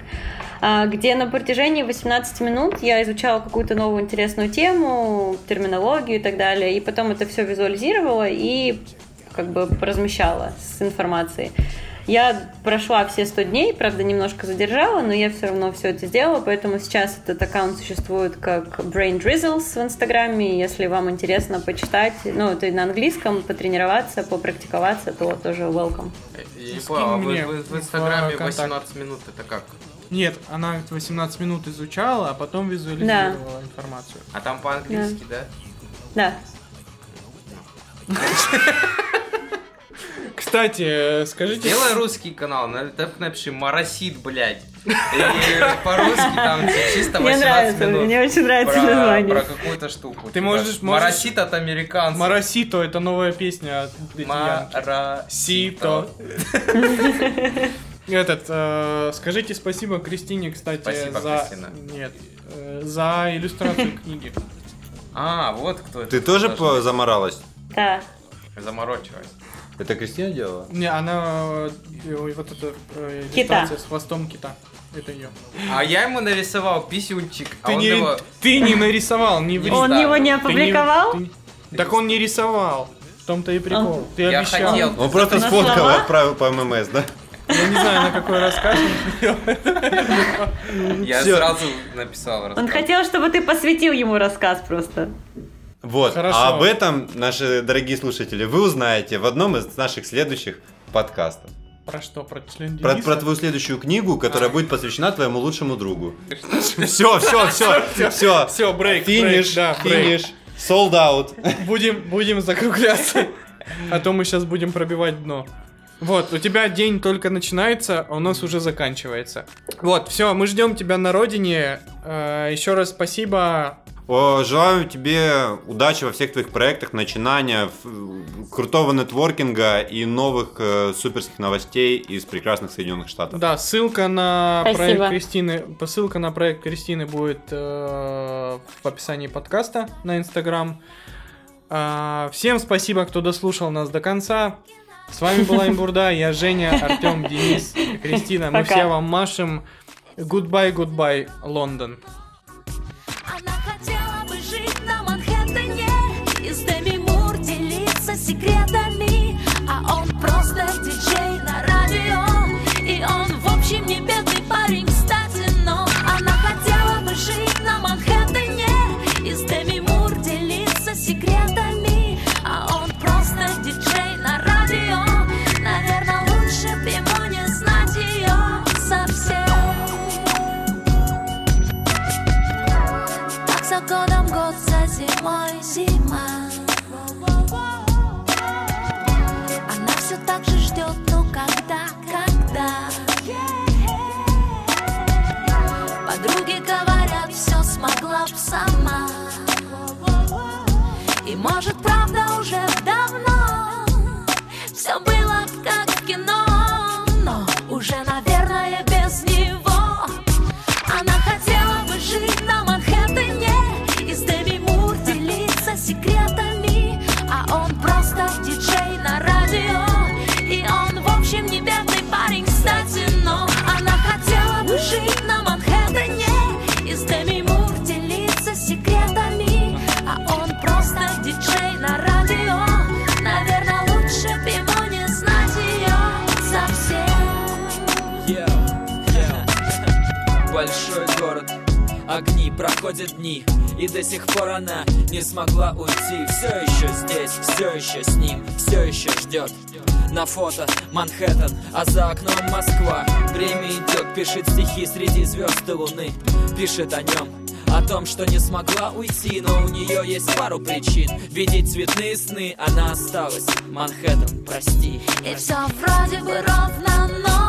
а, где на протяжении 18 минут я изучала какую-то новую интересную тему, терминологию и так далее, и потом это все визуализировала и как бы размещала с информацией. Я прошла все 100 дней, правда, немножко задержала, но я все равно все это сделала, поэтому сейчас этот аккаунт существует как Brain Drizzles в Инстаграме. и Если вам интересно почитать, ну, это и на английском, потренироваться, попрактиковаться, то тоже welcome. Не Скинь понял, а вы- мне вы в Инстаграме контакт. 18 минут, это как? Нет, она 18 минут изучала, а потом визуализировала информацию. А там по-английски, да? Да. Кстати, э, скажите... Сделай русский канал, на- так напиши «Моросит, блядь». И по-русски там чисто 18 Мне нравится, минут. мне очень нравится про, название. про какую-то штуку. Ты типа, можешь- можешь- Моросит от американцев. Марасито, это новая песня от. Моросито. Сито. Этот, э, скажите спасибо Кристине, кстати, Спасибо, за... Кристина. Нет, э, за иллюстрацию книги. А, вот кто это. Ты тоже заморалась? Да. Заморочилась. Это Кристина делала? Не, она... э, вот эта э, Кита. с хвостом кита. Это ее. А я ему нарисовал писюнчик, а Ты он не, его... ты не нарисовал, не ври. Он его не Ты не- опубликовал? ты Так он не рисовал. В том-то и прикол. Ты Я обещал. хотел. Он просто сфоткал и слова? отправил по ММС, да? Я не знаю, на какой рассказ он Я сразу написал. Он рассказ. хотел, чтобы ты посвятил ему рассказ просто. Вот. Хорошо. А об этом, наши дорогие слушатели, вы узнаете в одном из наших следующих подкастов. Про что? Про член Про, Дениса? про твою следующую книгу, которая будет посвящена твоему лучшему другу. Все, все, все, все. Всё, брейк, Финиш, финиш, sold out. Будем, будем закругляться. А то мы сейчас будем пробивать дно. Вот, у тебя день только начинается, а у нас уже заканчивается. Вот, все, мы ждем тебя на родине. Э, Еще раз спасибо. Желаю тебе удачи во всех твоих проектах, начинания, крутого нетворкинга и новых э, суперских новостей из прекрасных Соединенных Штатов. Да, ссылка на Спасибо. проект Кристины, ссылка на проект Кристины будет э, в описании подкаста на Инстаграм. А, всем спасибо, кто дослушал нас до конца. С вами была Имбурда, я Женя, Артем, Денис, Кристина. Мы все вам машем. Goodbye, goodbye, Лондон. Пишет о нем, о том, что не смогла уйти Но у нее есть пару причин. Видеть цветные сны, она осталась Манхэттен, прости. И все вроде бы ровно, но